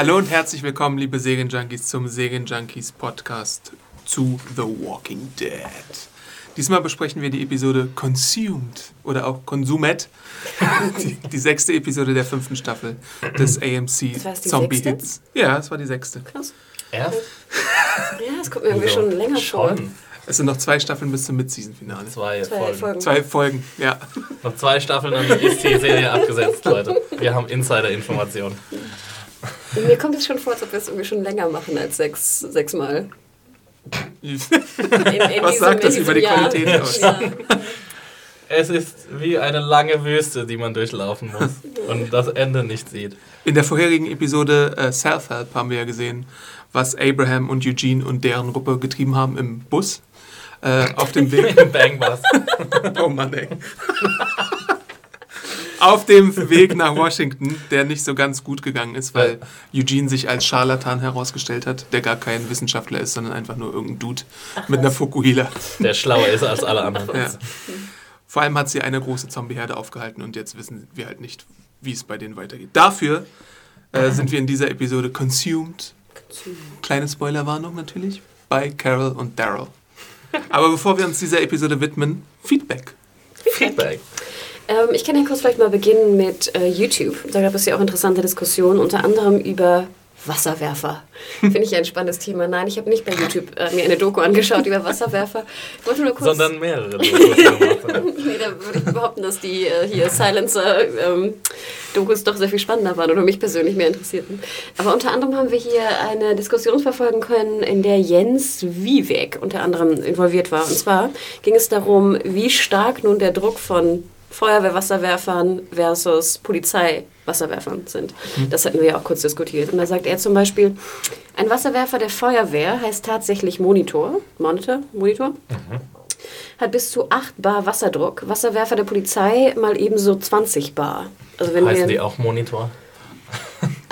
Hallo und herzlich willkommen, liebe Serienjunkies, zum Serienjunkies Podcast zu The Walking Dead. Diesmal besprechen wir die Episode Consumed oder auch Consumed, die, die sechste Episode der fünften Staffel des AMC Das Zombie sechste? Hits. Ja, es war die sechste. Krass. Ja, das kommt mir irgendwie schon länger vor. Schon. Es sind noch zwei Staffeln bis zum Mid-Season-Finale. Zwei, Zwei Folgen. Folgen. Zwei Folgen, ja. Noch zwei Staffeln, dann ist die Serie abgesetzt, Leute. Wir haben Insider-Informationen. Mir kommt es schon vor, als ob wir es irgendwie schon länger machen als sechs, sechs Mal. In, in Was sagt das über die Jahr. Qualität aus? Ja. Es ist wie eine lange Wüste, die man durchlaufen muss und das Ende nicht sieht. In der vorherigen Episode äh, Self-Help haben wir ja gesehen, was Abraham und Eugene und deren Gruppe getrieben haben im Bus. Äh, auf dem Weg. Bang was. Oh Mann, ey. Auf dem Weg nach Washington, der nicht so ganz gut gegangen ist, weil Eugene sich als Scharlatan herausgestellt hat, der gar kein Wissenschaftler ist, sondern einfach nur irgendein Dude mit einer Fukuhila. Der schlauer ist als alle anderen. Ja. Vor allem hat sie eine große Zombieherde aufgehalten und jetzt wissen wir halt nicht, wie es bei denen weitergeht. Dafür äh, sind wir in dieser Episode consumed. Kleine Spoilerwarnung natürlich bei Carol und Daryl. Aber bevor wir uns dieser Episode widmen, Feedback. Feedback. Ähm, ich kann ja kurz vielleicht mal beginnen mit äh, YouTube. Da gab es ja auch interessante Diskussionen, unter anderem über Wasserwerfer. Finde ich ein spannendes Thema. Nein, ich habe nicht bei YouTube äh, mir eine Doku angeschaut über Wasserwerfer. Ich wollte nur kurz. Sondern mehrere. Nee, da würde ich behaupten, dass die äh, hier Silencer-Dokus doch sehr viel spannender waren oder mich persönlich mehr interessierten. Aber unter anderem haben wir hier eine Diskussion verfolgen können, in der Jens Wieweg unter anderem involviert war. Und zwar ging es darum, wie stark nun der Druck von Feuerwehrwasserwerfern versus Polizeiwasserwerfern sind. Das hatten wir ja auch kurz diskutiert. Und da sagt er zum Beispiel, ein Wasserwerfer der Feuerwehr heißt tatsächlich Monitor, Monitor, Monitor, hat bis zu 8 Bar Wasserdruck. Wasserwerfer der Polizei mal ebenso 20 Bar. Also wenn Heißen wir, die auch Monitor?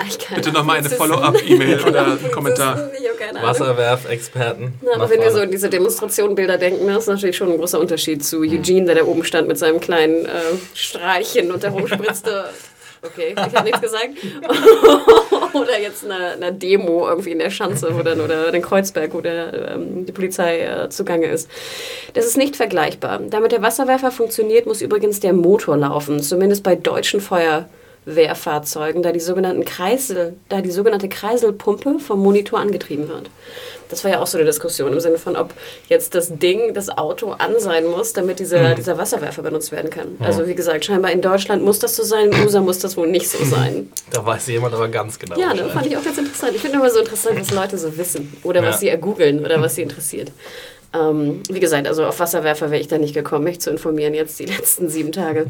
Ich kann- Bitte nochmal eine Follow-up-E-Mail oder einen Kommentar. Ich habe keine Ahnung. Wasserwerfexperten. Ja, aber wenn wir so an diese Demonstrationbilder denken, das ist natürlich schon ein großer Unterschied zu. Eugene, der da oben stand mit seinem kleinen äh, Streichen und da rumspritzte. Okay, ich habe nichts gesagt. oder jetzt einer eine Demo irgendwie in der Schanze dann, oder in Kreuzberg, wo der, ähm, die Polizei äh, zugange ist. Das ist nicht vergleichbar. Damit der Wasserwerfer funktioniert, muss übrigens der Motor laufen, zumindest bei deutschen Feuerwehrfahrzeugen, da die, sogenannten Kreisel, da die sogenannte Kreiselpumpe vom Monitor angetrieben wird. Das war ja auch so eine Diskussion im Sinne von, ob jetzt das Ding, das Auto an sein muss, damit dieser, dieser Wasserwerfer benutzt werden kann. Also wie gesagt, scheinbar in Deutschland muss das so sein, in USA muss das wohl nicht so sein. Da weiß jemand aber ganz genau. Ja, ne, Bescheid. fand ich auch ganz interessant. Ich finde immer so interessant, was Leute so wissen oder was Ja. sie ergoogeln oder was sie interessiert. Ähm, wie gesagt, also auf Wasserwerfer wäre ich da nicht gekommen, mich zu informieren jetzt die letzten sieben Tage.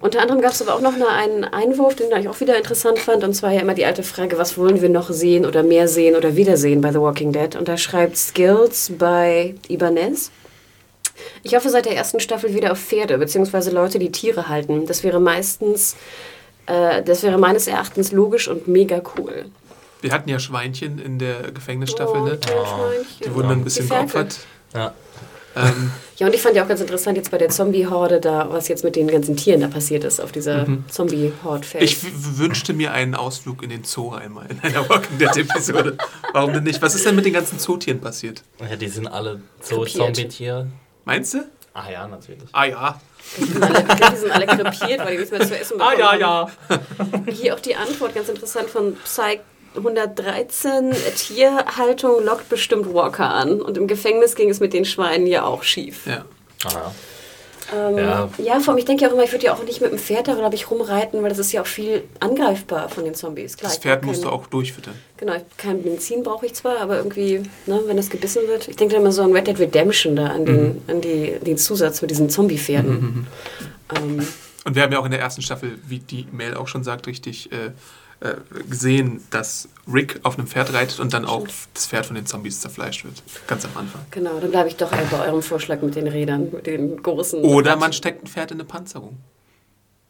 Unter anderem gab es aber auch noch eine, einen Einwurf, den ich auch wieder interessant fand, und zwar ja immer die alte Frage, was wollen wir noch sehen oder mehr sehen oder wiedersehen bei The Walking Dead? Und da schreibt Skills bei Ibanez. Ich hoffe seit der ersten Staffel wieder auf Pferde, beziehungsweise Leute, die Tiere halten. Das wäre meistens, äh, das wäre meines Erachtens logisch und mega cool. Wir hatten ja Schweinchen in der Gefängnisstaffel, ne? kleine Schweinchen. Die wurden dann ein bisschen geopfert. Ja. Ähm, Ja, und ich fand ja auch ganz interessant jetzt bei der Zombie-Horde da, was jetzt mit den ganzen Tieren da passiert ist auf dieser Zombie-Horde-Feld. ich w- wünschte mir einen Ausflug in den Zoo einmal in einer Walking Dead-Episode. Warum denn nicht? Was ist denn mit den ganzen Zootieren passiert? ja, die sind alle so Krepiert. Zombie-Tiere. Meinst du? Ah ja, natürlich. Ah ja. Die sind alle, ich die sind alle krepiert, weil die nichts mehr zu essen bekommen Ah ja, ja. Hier auch die Antwort, ganz interessant, von Psych 113. Tierhaltung lockt bestimmt Walker an. Und im Gefängnis ging es mit den Schweinen ja auch schief. ja. Ah, Ähm, Ja. ja. vor allem, ich denke ja auch immer, ich würde ja auch nicht mit dem Pferd da, glaube ich, rumreiten, weil das ist ja auch viel angreifbar von den Zombies. Klar, Das Pferd musst du auch durchfüttern. Genau, kein Benzin brauche ich zwar, aber irgendwie, ne, wenn das gebissen wird. Ich denke da immer so an Red Dead Redemption da, an den, an die, den Zusatz mit diesen Zombie-Pferden. Ähm, Und wir haben ja auch in der ersten Staffel, wie die Mail auch schon sagt, richtig äh, äh, gesehen, dass Rick auf einem Pferd reitet und dann auch das Pferd von den Zombies zerfleischt wird. Ganz am Anfang. genau, dann bleibe ich doch eher bei eurem Vorschlag mit den Rädern, mit den großen. Oder man steckt ein Pferd in eine Panzerung.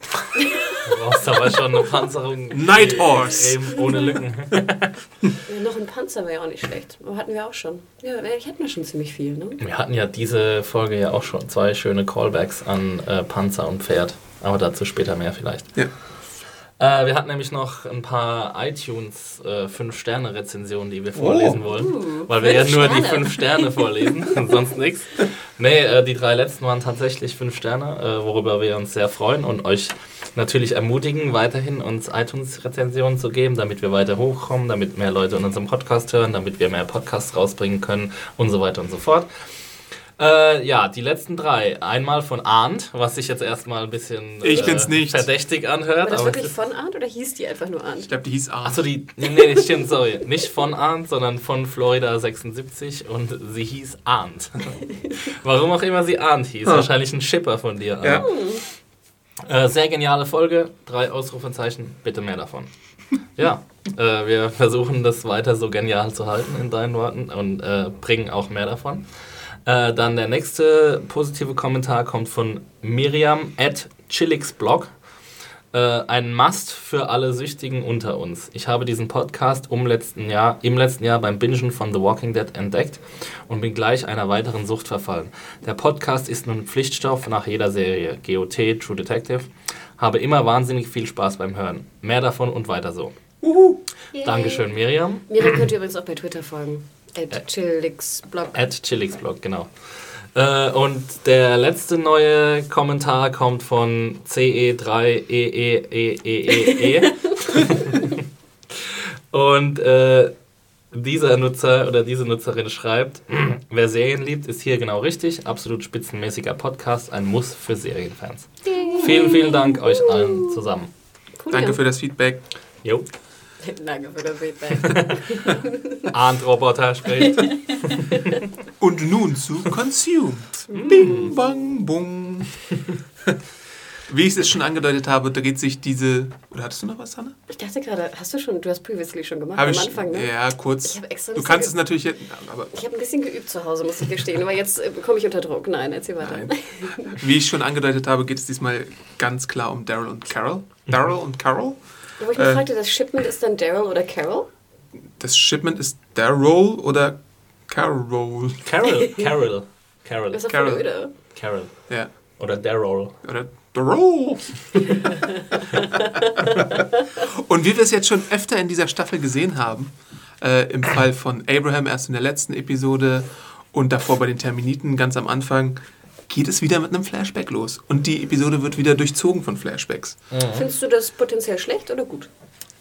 du brauchst aber schon eine Panzerung. Night Horse. Ohne Lücken. Ja, noch ein Panzer wäre ja auch nicht schlecht. Hatten wir auch schon. Ja, ich hätten wir schon ziemlich viel, ne? Wir hatten ja diese Folge ja auch schon zwei schöne Callbacks an äh, Panzer und Pferd. Aber dazu später mehr vielleicht. Ja. Äh, wir hatten nämlich noch ein paar iTunes 5-Sterne-Rezensionen, die wir vorlesen wollen. Uh, weil wir ja nur die Sterne. 5 Sterne vorlesen und sonst nichts. Nee, äh, die drei letzten waren tatsächlich 5 Sterne, äh, worüber wir uns sehr freuen und euch natürlich ermutigen, weiterhin uns iTunes-Rezensionen zu geben, damit wir weiter hochkommen, damit mehr Leute in unserem Podcast hören, damit wir mehr Podcasts rausbringen können und so weiter und so fort. Äh, ja, die letzten drei. Einmal von Arndt, was sich jetzt erstmal ein bisschen Ich bin's nicht. verdächtig War anhört. das aber wirklich von Arndt oder hieß die einfach nur Arndt? Ich glaube, die hieß A. Achso, die. Nee, nee, stimmt, sorry. Nicht von Arndt, sondern von Florida 76 und sie hieß Arndt. Warum auch immer sie Arndt hieß. Ah. Wahrscheinlich ein Schipper von dir. Ja. Äh, sehr geniale Folge. Drei Ausrufezeichen. Bitte mehr davon. Ja, äh, wir versuchen das weiter so genial zu halten in deinen Worten und äh, bringen auch mehr davon. Äh, dann der nächste positive Kommentar kommt von Miriam at Chillixblog. Äh, ein Must für alle Süchtigen unter uns. Ich habe diesen Podcast um letzten Jahr, im letzten Jahr beim Bingen von The Walking Dead entdeckt und bin gleich einer weiteren Sucht verfallen. Der Podcast ist nun Pflichtstoff nach jeder Serie. GOT, True Detective. Habe immer wahnsinnig viel Spaß beim Hören. Mehr davon und weiter so. Yay. Dankeschön, Miriam. Mir könnt ihr übrigens auch bei Twitter folgen. At chillixblog. At Chillixblog, genau. Äh, und der letzte neue Kommentar kommt von E CE3EEEEE. und äh, dieser Nutzer oder diese Nutzerin schreibt, wer Serien liebt, ist hier genau richtig. Absolut spitzenmäßiger Podcast, ein Muss für Serienfans. Vielen, vielen Dank euch allen zusammen. Cool, Danke ja. für das Feedback. Jo, Danke für das Feedback. Arndt Roboter spricht. Und nun zu Consumed. Bing, bang, bung. Wie ich es schon angedeutet habe, dreht sich diese. Oder hattest du noch was, Hanne? Ich dachte gerade, hast du schon, du hast previously schon gemacht Habe am ich. Anfang, ne? Ja, kurz. Ich habe extra Du kannst es natürlich. jetzt- Aber Ich habe ein bisschen geübt zu Hause, muss ich gestehen, aber jetzt äh, komme ich unter Druck. Nein, erzähl weiter. Nein. Wie ich schon angedeutet habe, geht es diesmal ganz klar um Daryl und Carol. Daryl und Carol. Wo ich mich Äh. fragte, das Shipment ist dann Daryl oder Carol? Das Shipment ist Daryl oder Carol. Carol, Carol, Carol, Das ist doch Carol. voll öde. Carol. Ja. Oder Daryl. Oder Daryl. und wie wir es jetzt schon öfter in dieser Staffel gesehen haben, äh, im Fall von Abraham erst in der letzten Episode und davor bei den Terminiten ganz am Anfang, geht es wieder mit einem Flashback los. Und die Episode wird wieder durchzogen von Flashbacks. Findest du das potenziell schlecht oder gut?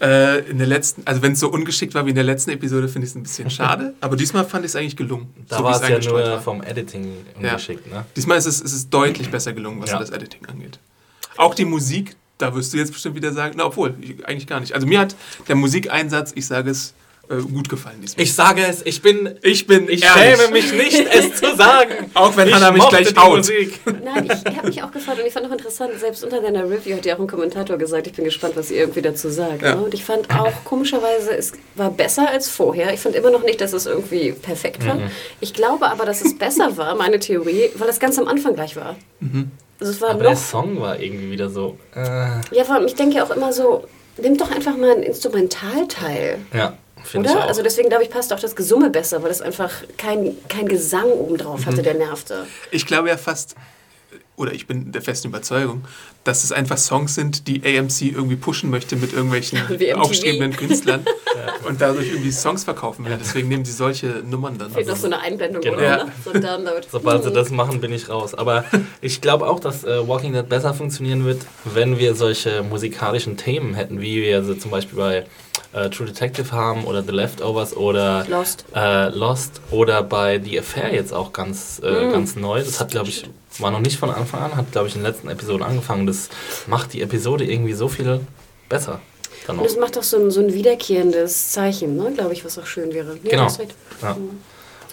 Äh, in der letzten, also wenn es so ungeschickt war wie in der letzten Episode, finde ich es ein bisschen schade. Aber diesmal fand ich es eigentlich gelungen. Da so war es ja nur war. vom Editing ungeschickt, ne? Diesmal ist es, ist es deutlich besser gelungen, was Ja. das Editing angeht. Auch die Musik, da wirst du jetzt bestimmt wieder sagen, na obwohl, ich, eigentlich gar nicht. Also mir hat der Musikeinsatz, ich sage es, äh, gut gefallen diesmal. Ich sage es, ich bin. ich bin Ich ehrlich. schäme mich nicht, es zu sagen. Auch wenn ich Hannah mich gleich out. Musik. Nein, ich habe mich auch gefragt und ich fand auch interessant, selbst unter deiner Review hat ja auch ein Kommentator gesagt, ich bin gespannt, was ihr irgendwie dazu sagt. Ja. Ne? Und ich fand auch komischerweise, es war besser als vorher. Ich fand immer noch nicht, dass es irgendwie perfekt war. Ich glaube aber, dass es besser war, meine Theorie, weil das ganz am Anfang gleich war. Also es war Aber der Song war irgendwie wieder so. Äh, Ja, vor allem, ich denke ja auch immer so, nimm doch einfach mal einen Instrumentalteil. ja, finde Oder? Also deswegen glaube ich, passt auch das Gesumme besser, weil es einfach kein, kein Gesang obendrauf Mhm. hatte, der nervte. Ich glaube ja fast, oder ich bin der festen Überzeugung, dass es einfach Songs sind, die AMC irgendwie pushen möchte mit irgendwelchen aufstrebenden Künstlern und dadurch irgendwie Songs verkaufen will. Deswegen nehmen sie solche Nummern dann. Fehlt noch so eine Einblendung, Genau. oder? Ja. Ne? So ein Download. Sobald sie Hm. das machen, bin ich raus. Aber ich glaube auch, dass äh, Walking Dead besser funktionieren wird, wenn wir solche musikalischen Themen hätten, wie wir sie zum Beispiel bei äh, True Detective haben oder The Leftovers oder Lost. Äh, Lost oder bei The Affair jetzt auch ganz, äh, Mhm. ganz neu. Das hat, glaube ich, war noch nicht von Anfang an, hat, glaube ich, in den letzten Episoden angefangen. Das macht die Episode irgendwie so viel besser. Und es macht doch so ein, so ein wiederkehrendes Zeichen, ne? glaube ich, was auch schön wäre. Ja, Genau. recht. Ja.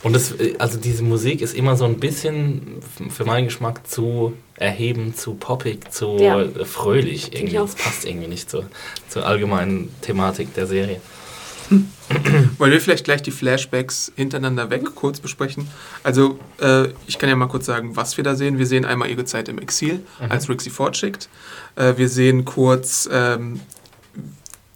Und das, äh, also diese Musik ist immer so ein bisschen für meinen Geschmack zu erhebend, zu poppig, zu Ja. fröhlich. ich Irgendwie. Das passt irgendwie nicht zur, zur allgemeinen Thematik der Serie. Wollen wir vielleicht gleich die Flashbacks hintereinander weg kurz besprechen? Also, äh, ich kann ja mal kurz sagen, was wir da sehen. Wir sehen einmal ihre Zeit im Exil, als Rick sie fortschickt. Äh, wir sehen kurz, ähm, äh,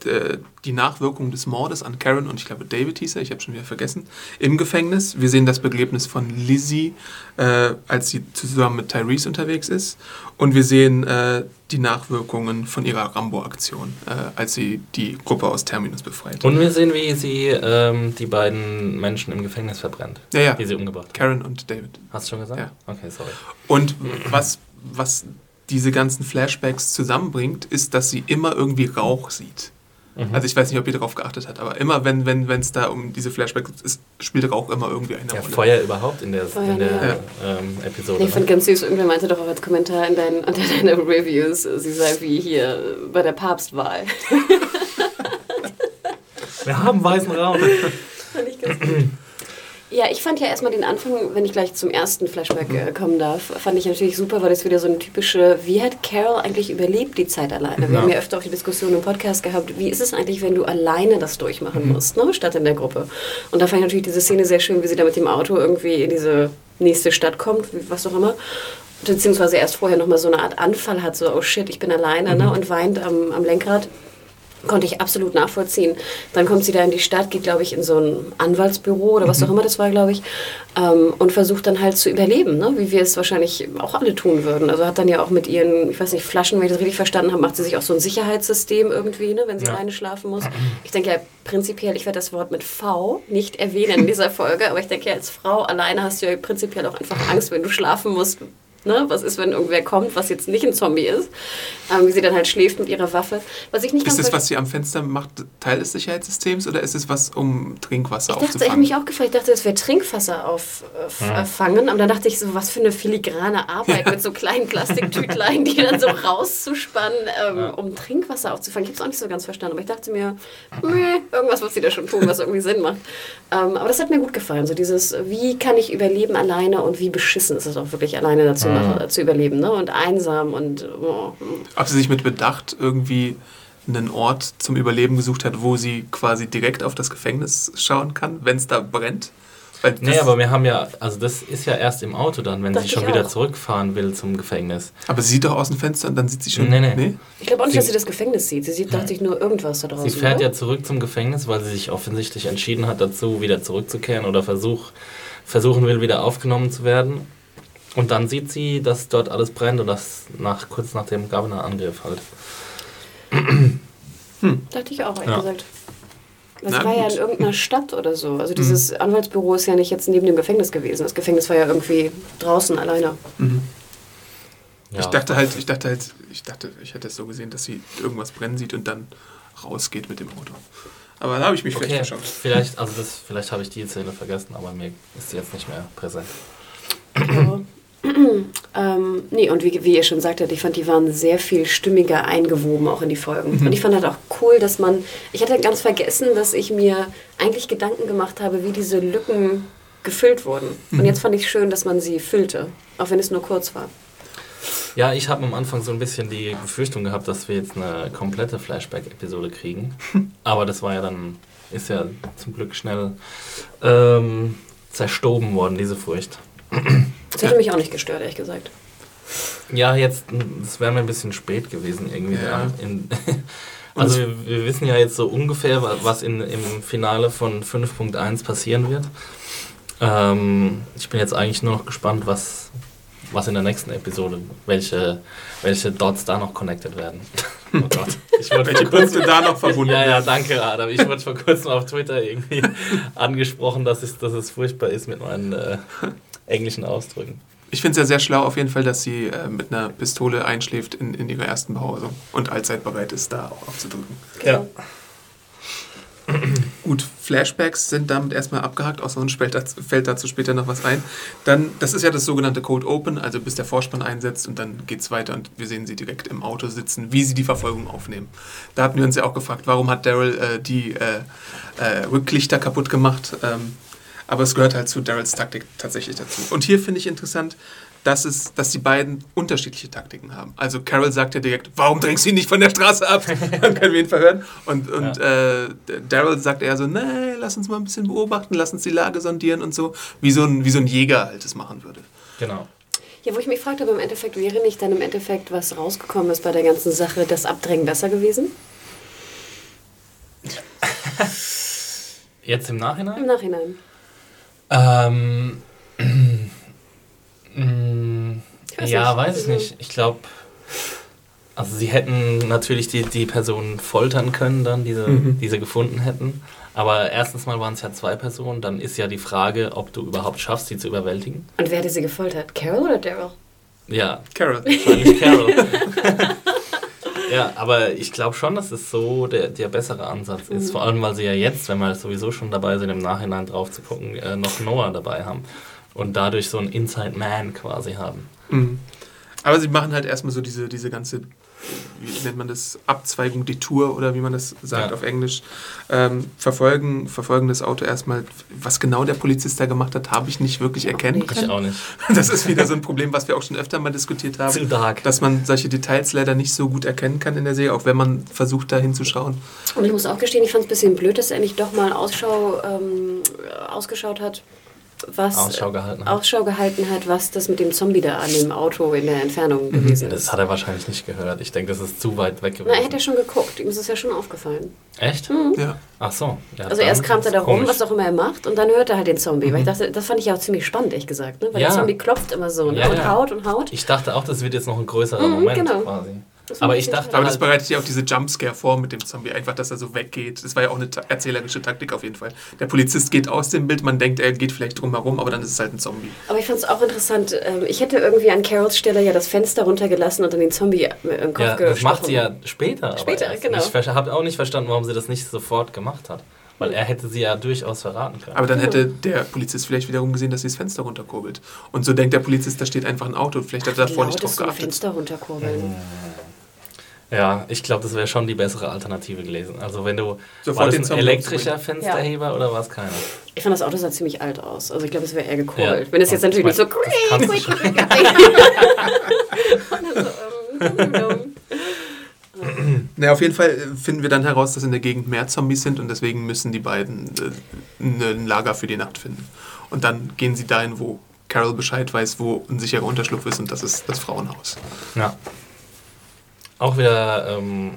die Nachwirkungen des Mordes an Karen und ich glaube David hieß er, ich habe schon wieder vergessen, im Gefängnis. Wir sehen das Begräbnis von Lizzie, äh, als sie zusammen mit Tyrese unterwegs ist. Und wir sehen äh, die Nachwirkungen von ihrer Rambo-Aktion, äh, als sie die Gruppe aus Terminus befreit. Und wir sehen, wie sie ähm, die beiden Menschen im Gefängnis verbrennt. Ja, ja. Die sie umgebracht hat. Karen und David. Hast du schon gesagt? Ja. Okay, sorry. Und was, was diese ganzen Flashbacks zusammenbringt, ist, dass sie immer irgendwie Rauch sieht. Mhm. Also ich weiß nicht, ob ihr darauf geachtet habt, aber immer wenn wenn wenn, es da um diese Flashbacks ist, spielt Rauch immer irgendwie eine Ja, Rolle. Feuer überhaupt in der, Feuer, in der ja. ähm, Episode. Nee, ich fand ne? ganz süß, irgendwer meinte doch auch als Kommentar in deinen, unter deinen Reviews, sie sei wie hier bei der Papstwahl. Wir haben weißen Raum. Fand ich ganz gut. Ja, ich fand ja erstmal den Anfang, wenn ich gleich zum ersten Flashback äh, kommen darf, fand ich natürlich super, weil das wieder so eine typische, wie hat Carol eigentlich überlebt die Zeit alleine? Wir Ja. haben ja öfter auch die Diskussion im Podcast gehabt, wie ist es eigentlich, wenn du alleine das durchmachen musst, ne, statt in der Gruppe? Und da fand ich natürlich diese Szene sehr schön, wie sie da mit dem Auto irgendwie in diese nächste Stadt kommt, was auch immer. Beziehungsweise erst vorher nochmal so eine Art Anfall hat, so, oh shit, ich bin alleine, ne, und weint am, am Lenkrad. Konnte ich absolut nachvollziehen. Dann kommt sie da in die Stadt, geht, glaube ich, in so ein Anwaltsbüro oder was auch immer das war, glaube ich, ähm, und versucht dann halt zu überleben, ne? wie wir es wahrscheinlich auch alle tun würden. Also hat dann ja auch mit ihren, ich weiß nicht, Flaschen, wenn ich das richtig verstanden habe, macht sie sich auch so ein Sicherheitssystem irgendwie, ne? wenn sie Ja. alleine schlafen muss. Ich denke ja prinzipiell, ich werde das Wort mit V nicht erwähnen in dieser Folge, aber ich denke ja, als Frau alleine hast du ja prinzipiell auch einfach Angst, wenn du schlafen musst. Ne? Was ist, wenn irgendwer kommt, was jetzt nicht ein Zombie ist? Ähm, wie sie dann halt schläft mit ihrer Waffe. Was ich nicht Ist das, was sie am Fenster macht, Teil des Sicherheitssystems oder ist es was, um Trinkwasser Ich dachte, ich habe aufzufangen? mich auch gefragt, ich dachte, das wäre Trinkwasser auffangen. Aber dann dachte ich so, was für eine filigrane Arbeit mit so kleinen Plastiktütlein, die dann so rauszuspannen, ähm, um Trinkwasser aufzufangen. Ich habe es auch nicht so ganz verstanden, aber ich dachte mir, meh, irgendwas wird sie da schon tun, was irgendwie Sinn macht. Ähm, aber das hat mir gut gefallen. So dieses, wie kann ich überleben alleine und wie beschissen ist es auch wirklich alleine dazu machen, zu überleben. Ne? Und einsam und oh, Ob sie sich mit Bedacht irgendwie einen Ort zum Überleben gesucht hat, wo sie quasi direkt auf das Gefängnis schauen kann, wenn es da brennt? Weil Nee, aber wir haben ja, also das ist ja erst im Auto dann, wenn sie schon wieder zurückfahren will zum Gefängnis. aber sie sieht doch aus dem Fenster und dann sieht sie schon. Nee, nee. Ich glaube auch nicht, Sie- dass sie das Gefängnis sieht. Sie sieht, dachte ich, nur irgendwas da draußen. Sie fährt oder? ja zurück zum Gefängnis, weil sie sich offensichtlich entschieden hat, dazu wieder zurückzukehren oder versuch, versuchen will, wieder aufgenommen zu werden. Und dann sieht sie, dass dort alles brennt und das nach, kurz nach dem Governor-Angriff halt. Dachte ich auch, ehrlich Ja. gesagt. Das Na war ja gut. in irgendeiner Stadt oder so. Also dieses Anwaltsbüro ist ja nicht jetzt neben dem Gefängnis gewesen. Das Gefängnis war ja irgendwie draußen alleine. Ja. Ich dachte halt, ich dachte halt, ich dachte, ich hätte es so gesehen, dass sie irgendwas brennen sieht und dann rausgeht mit dem Auto. Aber da habe ich mich Okay, vielleicht verschaut. vielleicht, also das, vielleicht habe ich die Szene vergessen, aber mir ist sie jetzt nicht mehr präsent. Aber, ähm, nee, und wie, wie ihr schon sagtet, ich fand, die waren sehr viel stimmiger eingewoben auch in die Folgen. Und ich fand halt auch cool, dass man, ich hatte ganz vergessen, dass ich mir eigentlich Gedanken gemacht habe, wie diese Lücken gefüllt wurden. Und jetzt fand ich schön, dass man sie füllte, auch wenn es nur kurz war. Ja, ich habe am Anfang so ein bisschen die Befürchtung gehabt, dass wir jetzt eine komplette Flashback-Episode kriegen. Aber das war ja dann, ist ja zum Glück schnell ähm, zerstoben worden, diese Furcht. Das hätte mich auch nicht gestört, ehrlich gesagt. Ja, jetzt, das wäre mir ein bisschen spät gewesen irgendwie. Ja. In, also wir, wir wissen ja jetzt so ungefähr, wa- was in, im Finale von 5.1 passieren wird. Ähm, ich bin jetzt eigentlich nur noch gespannt, was, was in der nächsten Episode, welche, welche Dots da noch connected werden. Oh Gott. Ich wurde Welche vor kurzem, Punkte da noch verbunden ja, ja, danke, Adam. Ich wurde vor kurzem auf Twitter irgendwie angesprochen, dass es, dass es furchtbar ist mit meinen äh, englischen Ausdrücken. Ich finde es ja sehr schlau auf jeden Fall, dass sie äh, mit einer Pistole einschläft in, in ihrer ersten Behausung und allzeit bereit ist, da auch aufzudrücken. Ja. Gut, Flashbacks sind damit erstmal abgehakt, außer uns fällt dazu, fällt dazu später noch was ein. Dann, das ist ja das sogenannte Code Open, also bis der Vorspann einsetzt und dann geht es weiter und wir sehen sie direkt im Auto sitzen, wie sie die Verfolgung aufnehmen. Da hatten wir uns ja auch gefragt, warum hat Daryl äh, die äh, äh, Rücklichter kaputt gemacht? Ähm, aber es gehört halt zu Daryls Taktik tatsächlich dazu. Und hier finde ich interessant, dass, es, dass die beiden unterschiedliche Taktiken haben. Also Carol sagt ja direkt, warum drängst du ihn nicht von der Straße ab? Dann können wir ihn verhören. Und, und äh, Daryl sagt eher so, nee, lass uns mal ein bisschen beobachten, lass uns die Lage sondieren und so, wie so ein, wie so ein Jäger halt es machen würde. Genau. Ja, wo ich mich fragte, aber im Endeffekt wäre nicht dann im Endeffekt, was rausgekommen ist bei der ganzen Sache, das Abdrängen besser gewesen? Jetzt im Nachhinein? Im Nachhinein. Ähm, weiß ja, nicht. weiß ich nicht. Ich glaube, also sie hätten natürlich die, die Personen foltern können, dann, diese, Mhm. die sie gefunden hätten. Aber erstens mal waren es ja zwei Personen. Dann ist ja die Frage, ob du überhaupt schaffst, sie zu überwältigen. Und wer hätte sie gefoltert? Carol oder Daryl? Ja, Carol. wahrscheinlich Carol. ja, aber ich glaube schon, dass es so der, der bessere Ansatz ist. Mhm. Vor allem, weil sie ja jetzt, wenn wir sowieso schon dabei sind, im Nachhinein drauf zu gucken, äh, noch Noah dabei haben. Und dadurch so einen Inside Man quasi haben. Mhm. Aber sie machen halt erstmal so diese, diese ganze, wie nennt man das, Abzweigung, Detour oder wie man das sagt Ja. auf Englisch, ähm, verfolgen, verfolgen das Auto erstmal. Was genau der Polizist da gemacht hat, habe ich nicht wirklich erkennen nicht. Ich können. auch nicht. Das ist wieder so ein Problem, was wir auch schon öfter mal diskutiert Zu haben. dark. Dass man solche Details leider nicht so gut erkennen kann in der Serie, auch wenn man versucht, da hinzuschauen. Und ich muss auch gestehen, ich fand es ein bisschen blöd, dass er nicht doch mal Ausschau ähm, ausgeschaut hat, was Ausschau gehalten hat. Ausschau gehalten hat, was das mit dem Zombie da an dem Auto in der Entfernung gewesen ist. Das hat er wahrscheinlich nicht gehört. Ich denke, das ist zu weit weg Na, gewesen. er hat ja schon geguckt, ihm ist es ja schon aufgefallen. Echt? Ja. Ach so. Ja, Also erst kramt er da rum, komisch. was auch immer er macht, und dann hört er halt den Zombie. Weil ich dachte, das fand ich auch ziemlich spannend, ehrlich gesagt. Ne? Weil Ja. der Zombie klopft immer so ne? Ja, und ja. haut und haut. Ich dachte auch, das wird jetzt noch ein größerer Mhm, Moment genau. quasi. Das Aber ich dachte Aber das halt, bereitet ja auch diese Jumpscare vor mit dem Zombie, einfach, dass er so weggeht. Das war ja auch eine ta erzählerische Taktik auf jeden Fall. Der Polizist geht aus dem Bild, man denkt, er geht vielleicht drum herum, aber dann ist es halt ein Zombie. Aber ich fand es auch interessant. ähm, Ich hätte irgendwie an Carols Stelle ja das Fenster runtergelassen und dann den Zombie im Kopf ja, das macht gestochen. sie ja später. Später, genau. Ich habe auch nicht verstanden, warum sie das nicht sofort gemacht hat. Weil er hätte sie ja durchaus verraten können. Aber dann hätte der Polizist vielleicht wiederum gesehen, dass sie das Fenster runterkurbelt. Und so denkt der Polizist, da steht einfach ein Auto. Vielleicht hat er davor nicht drauf geachtet. Fenster runterkurbeln. Ja, ich glaube, das wäre schon die bessere Alternative gewesen. Also wenn du Sofort war das ein elektrischer. Fensterheber oder war es keiner? Ich fand das Auto sah ziemlich alt aus. Also ich glaube, es wäre eher gekurbelt. Ja. Wenn es jetzt natürlich nicht so... Und dann so, ähm. Na, auf jeden Fall äh, finden wir dann heraus, dass in der Gegend mehr Zombies sind und deswegen müssen die beiden äh, ein Lager für die Nacht finden. Und dann gehen sie dahin, wo Carol Bescheid weiß, wo ein sicherer Unterschlupf ist und das ist das Frauenhaus. Ja. Auch wieder, ähm,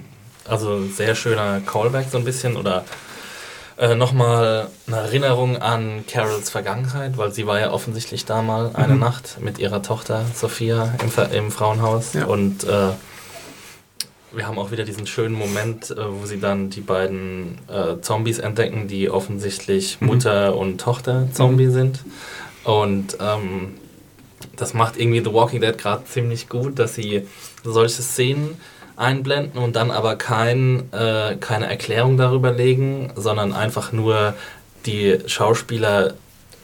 also ein sehr schöner Callback so ein bisschen oder äh, nochmal eine Erinnerung an Carols Vergangenheit, weil sie war ja offensichtlich da mal eine Mhm. Nacht mit ihrer Tochter Sophia im, Ver im Frauenhaus Ja. und äh, wir haben auch wieder diesen schönen Moment, äh, wo sie dann die beiden äh, Zombies entdecken, die offensichtlich Mhm. Mutter und Tochter Zombie sind. Und ähm, das macht irgendwie The Walking Dead gerade ziemlich gut, dass sie solche Szenen einblenden und dann aber kein, äh, keine Erklärung darüber legen, sondern einfach nur die Schauspieler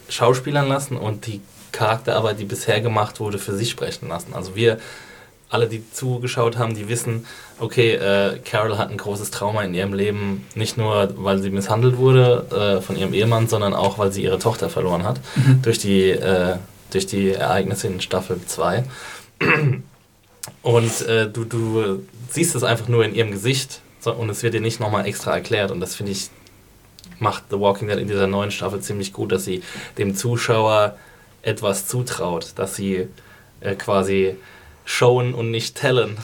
schauspielern lassen und die Charakterarbeit, die bisher gemacht wurde, für sich sprechen lassen. Also wir alle, die zugeschaut haben, die wissen, okay, äh, Carol hat ein großes Trauma in ihrem Leben, nicht nur, weil sie misshandelt wurde äh, von ihrem Ehemann, sondern auch, weil sie ihre Tochter verloren hat durch, die, äh, durch die Ereignisse in Staffel 2. Und äh, du, du siehst es einfach nur in ihrem Gesicht. So, und es wird dir nicht nochmal extra erklärt. Und das finde ich macht The Walking Dead in dieser neuen Staffel ziemlich gut, dass sie dem Zuschauer etwas zutraut, dass sie äh, quasi showen und nicht tellen.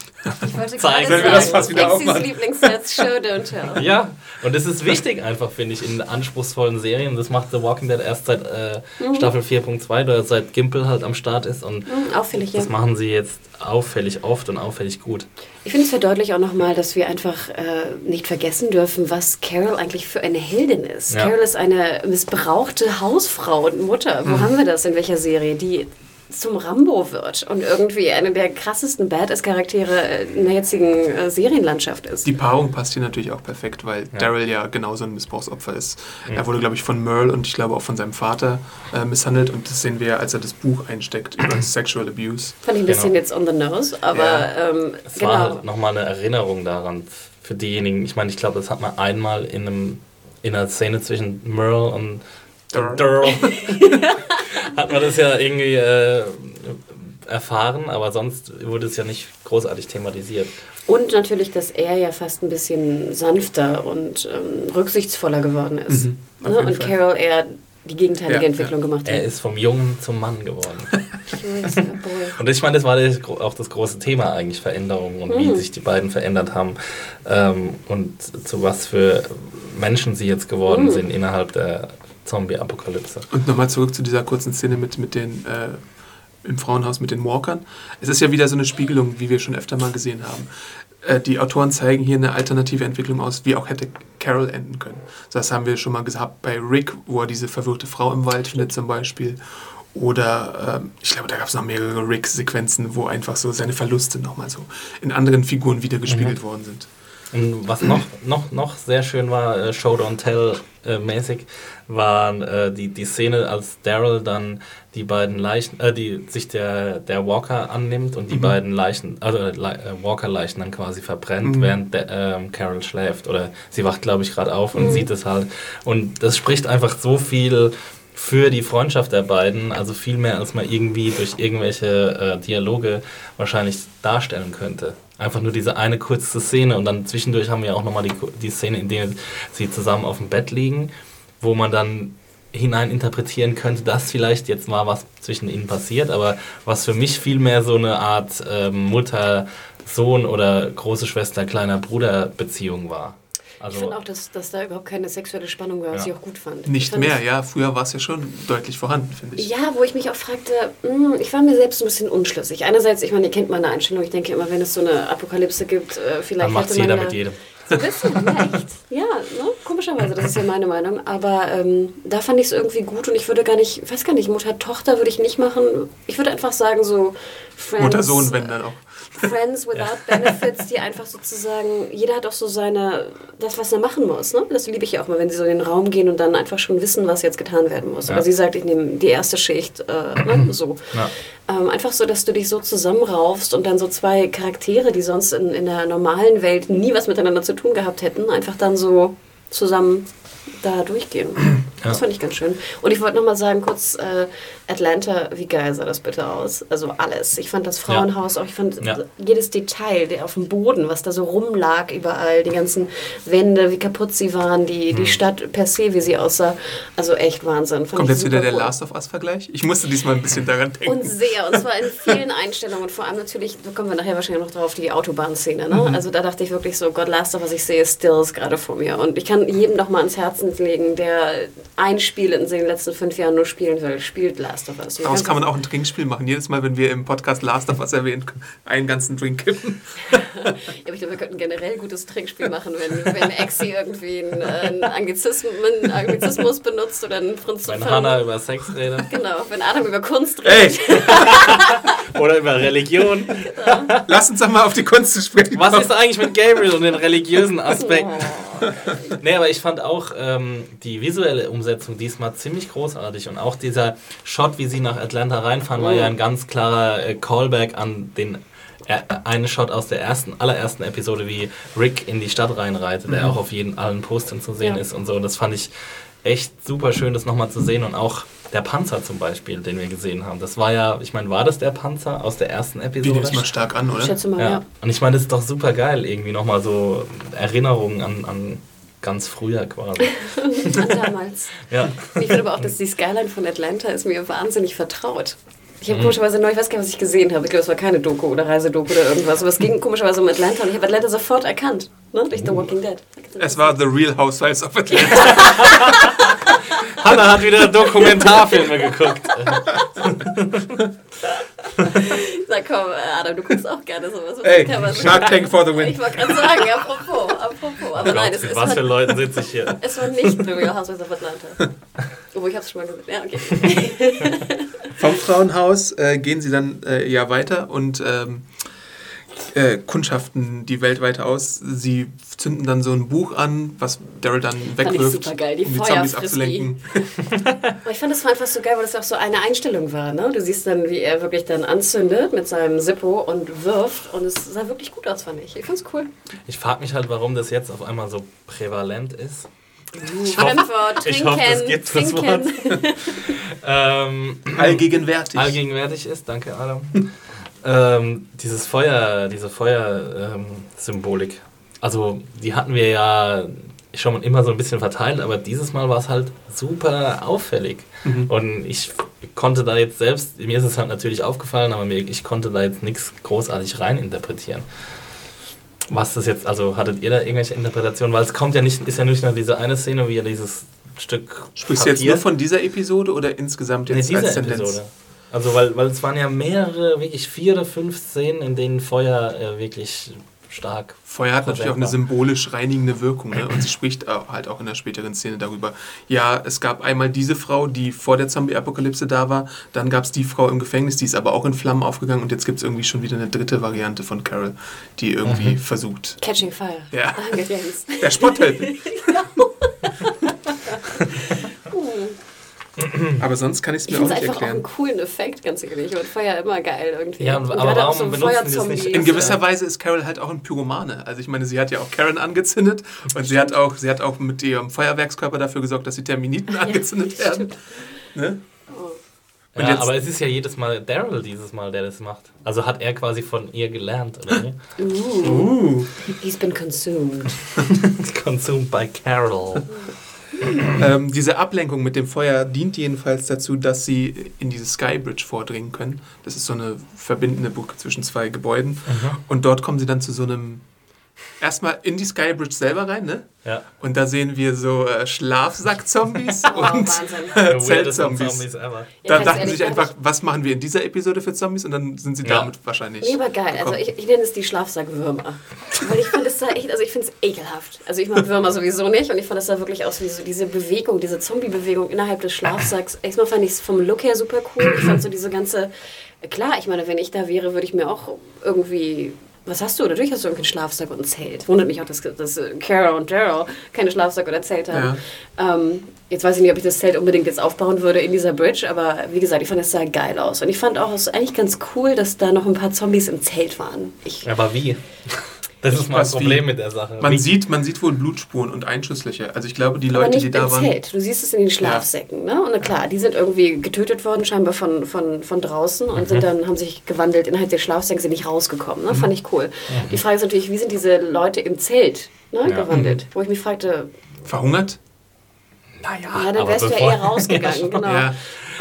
Ich wollte Zeigen. gerade Wenn wir das sagen, fast wieder aufmachen. Lieblingssatz, Show, don't tell. Ja, und es ist wichtig einfach, finde ich, in anspruchsvollen Serien. Das macht The Walking Dead erst seit äh, Staffel 4.2 oder seit Gimpel halt am Start ist und Hm, auffällig, ja. das machen sie jetzt auffällig oft und auffällig gut. Ich finde, es verdeutlicht auch nochmal, dass wir einfach äh, nicht vergessen dürfen, was Carol eigentlich für eine Heldin ist. Ja. Carol ist eine missbrauchte Hausfrau und Mutter. Wo haben wir das? In welcher Serie? Die zum Rambo wird und irgendwie eine der krassesten Badass-Charaktere äh, in der jetzigen äh, Serienlandschaft ist. Die Paarung passt hier natürlich auch perfekt, weil Ja. Daryl ja genauso ein Missbrauchsopfer ist. Er wurde, glaube ich, von Merle und ich glaube auch von seinem Vater äh, misshandelt und das sehen wir, ja, als er das Buch einsteckt über Sexual Abuse. Fand ich ein bisschen Genau. jetzt on the nose, aber Ja. ähm, Es war genau. halt nochmal eine Erinnerung daran für diejenigen. Ich meine, ich glaube, das hat man einmal in, einem, in einer Szene zwischen Merle und Daryl. hat man das ja irgendwie äh, erfahren, aber sonst wurde es ja nicht großartig thematisiert. Und natürlich, dass er ja fast ein bisschen sanfter und ähm, rücksichtsvoller geworden ist. Mhm, ne? Und Fall. Carol eher die gegenteilige Ja, Entwicklung gemacht Er hat. ist vom Jungen zum Mann geworden. Und ich meine, das war auch das große Thema eigentlich, Veränderungen und wie Mhm. sich die beiden verändert haben ähm, und zu was für Menschen sie jetzt geworden Mhm. sind innerhalb der Zombie-Apokalypse. Und nochmal zurück zu dieser kurzen Szene mit, mit den, äh, im Frauenhaus mit den Walkern. Es ist ja wieder so eine Spiegelung, wie wir schon öfter mal gesehen haben. Äh, die Autoren zeigen hier eine alternative Entwicklung aus, wie auch hätte Carol enden können. Das haben wir schon mal gehabt bei Rick, wo er diese verwirrte Frau im Wald findet zum Beispiel. Oder ähm, ich glaube, da gab es noch mehrere Rick-Sequenzen, wo einfach so seine Verluste nochmal so in anderen Figuren wieder gespiegelt worden sind. Und was noch, noch, noch sehr schön war, äh, Show Don't Tell äh, mäßig, war äh, die, die Szene, als Daryl dann die beiden Leichen, äh, die sich der, der Walker annimmt und die Mhm. beiden Leichen, also äh, äh, Walker-Leichen dann quasi verbrennt, Mhm. während der, ähm, Carol schläft. Oder sie wacht, glaube ich, gerade auf und Mhm. sieht es halt. Und das spricht einfach so viel für die Freundschaft der beiden, also viel mehr, als man irgendwie durch irgendwelche äh, Dialoge wahrscheinlich darstellen könnte. Einfach nur diese eine kurze Szene und dann zwischendurch haben wir auch nochmal die, die Szene, in der sie zusammen auf dem Bett liegen, wo man dann hinein interpretieren könnte, dass vielleicht jetzt mal was zwischen ihnen passiert, aber was für mich viel mehr so eine Art ähm, Mutter-Sohn oder große Schwester, kleiner Bruder-Beziehung war. Ich Also, finde auch, dass, dass da überhaupt keine sexuelle Spannung war, was Ja. ich auch gut fand. Nicht Ich fand mehr, ja. Früher war es ja schon deutlich vorhanden, finde ich. Ja, wo ich mich auch fragte, mh, ich war mir selbst ein bisschen unschlüssig. Einerseits, ich meine, ihr kennt meine Einstellung. Ich denke immer, wenn es so eine Apokalypse gibt, äh, vielleicht dann macht hätte jeder man mit ja- jedem. So ein bisschen, ja, echt. Ja, ne? komischerweise, das ist ja meine Meinung. Aber ähm, da fand ich es irgendwie gut und ich würde gar nicht, weiß gar nicht, Mutter, Tochter würde ich nicht machen. Ich würde einfach sagen, so Friends. Mutter, Sohn, wenn dann auch. Friends without Benefits, die einfach sozusagen, jeder hat auch so seine, das, was er machen muss. Ne? Das liebe ich ja auch mal, wenn sie so in den Raum gehen und dann einfach schon wissen, was jetzt getan werden muss. Ja. Aber sie sagt, ich nehme die erste Schicht, äh, ne? so. Ja. Ähm, einfach so, dass du dich so zusammenraufst und dann so zwei Charaktere, die sonst in, in der normalen Welt nie was miteinander zu tun gehabt hätten, einfach dann so zusammen da durchgehen. Das Ja. fand ich ganz schön. Und ich wollte nochmal sagen, kurz, äh, Atlanta, wie geil sah das bitte aus? Also alles. Ich fand das Frauenhaus auch, ich fand Ja. jedes Detail der auf dem Boden, was da so rumlag überall, die ganzen Wände, wie kaputt sie waren, die, Hm. die Stadt per se, wie sie aussah. Also echt Wahnsinn. Fand Kommt jetzt wieder der cool. Last of Us-Vergleich? Ich musste diesmal ein bisschen daran denken. Und sehr, und zwar in vielen Einstellungen. Und vor allem natürlich, da kommen wir nachher wahrscheinlich noch drauf, die Autobahnszene. Ne? Also da dachte ich wirklich so, Gott, Last of Us, ich sehe Stills gerade vor mir. Und ich kann jedem doch mal ans Herzen legen, der ein Spiel in den letzten fünf Jahren nur spielen will, spielt Last of Us. Daraus kann man auch ein Trinkspiel machen. Jedes Mal, wenn wir im Podcast Last of Us erwähnen, einen ganzen Drink kippen. Ja, aber ich glaube, wir könnten generell ein gutes Trinkspiel machen, wenn, wenn Exi irgendwie einen, einen Anglizismus, einen Anglizismus benutzt oder einen Franz Wenn Hannah über Sex redet Genau, wenn Adam über Kunst redet. oder über Religion. lass uns doch mal auf die Kunst zu sprechen Was ist eigentlich mit Gabriel und den religiösen Aspekten? Nee, aber ich fand auch ähm, die visuelle Umsetzung diesmal ziemlich großartig und auch dieser Shot, wie sie nach Atlanta reinfahren, war ja ein ganz klarer äh, Callback an den äh, einen Shot aus der ersten, allerersten Episode, wie Rick in die Stadt reinreitet, der auch auf jeden allen Postern zu sehen Ja. ist und so. Das fand ich echt super schön, das nochmal zu sehen und auch der Panzer zum Beispiel, den wir gesehen haben. Das war ja, ich meine, war das der Panzer aus der ersten Episode? ist mal stark an, Ich oder? schätze mal, Ja. ja. Und ich meine, das ist doch super geil, irgendwie nochmal so Erinnerungen an, an ganz früher quasi. An damals. ja. Ich finde aber auch, dass die Skyline von Atlanta ist mir wahnsinnig vertraut. Ich habe komischerweise neu, ich weiß gar nicht, was ich gesehen habe. Ich glaube, es war keine Doku oder Reisedoku oder irgendwas. Aber es ging komischerweise um Atlanta und ich habe Atlanta sofort erkannt. Ne? Durch The Walking Dead. Es war The Real Housewives of Atlanta. Hanna hat wieder Dokumentarfilme geguckt. Sag komm, Adam, du guckst auch gerne sowas. Was Ey, Shark Tank for the Ich win. wollte gerade sagen, apropos, apropos. Aber nein, es, es, was für war, Leute sitze ich hier? es war nicht The Real Housewives of Atlanta. Obwohl, ich habe es schon mal gesagt. Ja, okay. Vom Frauenhaus äh, gehen sie dann äh, ja weiter und ähm, äh, kundschaften die Welt weiter aus. Sie zünden dann so ein Buch an, was Daryl dann ich wegwirft, um die Zombies abzulenken. Ich fand das war einfach so geil, weil das auch so eine Einstellung war. Ne? Du siehst dann, wie er wirklich dann anzündet mit seinem Zippo und wirft. Und es sah wirklich gut aus, fand ich. Ich fand's cool. Ich frage mich halt, warum das jetzt auf einmal so prävalent ist. Ich Fremdwort, ich trinken, hoffe, es gibt das trinken. Ähm, Allgegenwärtig. allgegenwärtig ist, danke Adam. Ähm, dieses Feuer, diese Feuersymbolik. also die hatten wir ja schon immer so ein bisschen verteilt, aber dieses Mal war es halt super auffällig. Mhm. Und ich konnte da jetzt selbst, mir ist es halt natürlich aufgefallen, aber mir, ich konnte da jetzt nichts großartig reininterpretieren. was das jetzt, also hattet ihr da irgendwelche Interpretationen? Weil es kommt ja nicht, ist ja nicht nur diese eine Szene, wie er dieses Stück. Sprichst du jetzt nur von dieser Episode oder insgesamt jetzt nee, als diese Tendenz? Episode. Also, weil, weil es waren ja mehrere, wirklich vier oder fünf Szenen, in denen Feuer äh, wirklich stark. Feuer hat natürlich auch eine symbolisch reinigende Wirkung. Ne? Und sie spricht auch halt auch in der späteren Szene darüber. Ja, es gab einmal diese Frau, die vor der Zombie-Apokalypse da war. Dann gab es die Frau im Gefängnis, die ist aber auch in Flammen aufgegangen. Und jetzt gibt es irgendwie schon wieder eine dritte Variante von Carol, die irgendwie Mhm. versucht. Catching Fire. Ja. Danke, Jens. Der Spottheld. aber sonst kann ich es Ich mir auch finde es nicht einfach auch einen erklären. coolen Effekt, ganz ehrlich. Ich finde Feuer immer geil irgendwie. Ja, Und aber warum auch so benutzen die das nicht? In gewisser Weise ist Carol halt auch ein Pyromane. Also ich meine, sie hat ja auch Karen angezündet und sie hat auch, sie hat auch mit ihrem Feuerwerkskörper dafür gesorgt, dass die Terminiten angezündet werden. Ne? Und Ja, jetzt- aber es ist ja jedes Mal Daryl dieses Mal, der das macht. Also hat er quasi von ihr gelernt, oder? nicht? Uh, Uh. he's been consumed. Consumed by Carol. Ähm, diese Ablenkung mit dem Feuer dient jedenfalls dazu, dass sie in diese Skybridge vordringen können. Das ist so eine verbindende Brücke zwischen zwei Gebäuden. Und dort kommen sie dann zu so einem. Erstmal in die Skybridge selber rein, ne? Ja. Und da sehen wir so äh, Schlafsack-Zombies Oh, und Wahnsinn. äh, Zeltzombies. Zombies ever. Ja, Da dachten ehrlich, sich einfach, was machen wir in dieser Episode für Zombies? Und dann sind sie Ja. damit wahrscheinlich. Nee, aber geil. Also gekommen. ich, ich nenne es die Schlafsackwürmer. Weil ich finde es da echt, also ich finde es ekelhaft. Also ich mag Würmer sowieso nicht und ich fand es da wirklich aus wie so diese Bewegung, diese Zombie-Bewegung innerhalb des Schlafsacks. Erstmal fand ich es vom Look her super cool. Ich fand so diese ganze, klar, ich meine, wenn ich da wäre, würde ich mir auch irgendwie was hast du? Natürlich hast du irgendwie einen Schlafsack und ein Zelt. Wundert mich auch, dass, dass Carol und Daryl keine Schlafsack oder Zelt haben. Ähm, jetzt weiß ich nicht, ob ich das Zelt unbedingt jetzt aufbauen würde in dieser Bridge, aber wie gesagt, ich fand es sah geil aus. Und ich fand auch, es eigentlich ganz cool, dass da noch ein paar Zombies im Zelt waren. Ich, Aber wie? Das ist mal ein Was, wie? Problem mit der Sache. Man sieht, man sieht wohl Blutspuren und Einschusslöcher. Also ich glaube, die aber Leute, nicht die da im waren. Zelt. Du siehst es in den Schlafsäcken. Ne? Und na klar, die sind irgendwie getötet worden, scheinbar von, von, von draußen und Mhm. sind dann, haben sich gewandelt innerhalb der Schlafsäcke, sind nicht rausgekommen. Ne? Mhm. Fand ich cool. Die Frage ist natürlich, wie sind diese Leute im Zelt ne, Ja. gewandelt? Wo ich mich fragte, Verhungert? Naja, ja, dann wärst du ja eher rausgegangen. genau. Ja.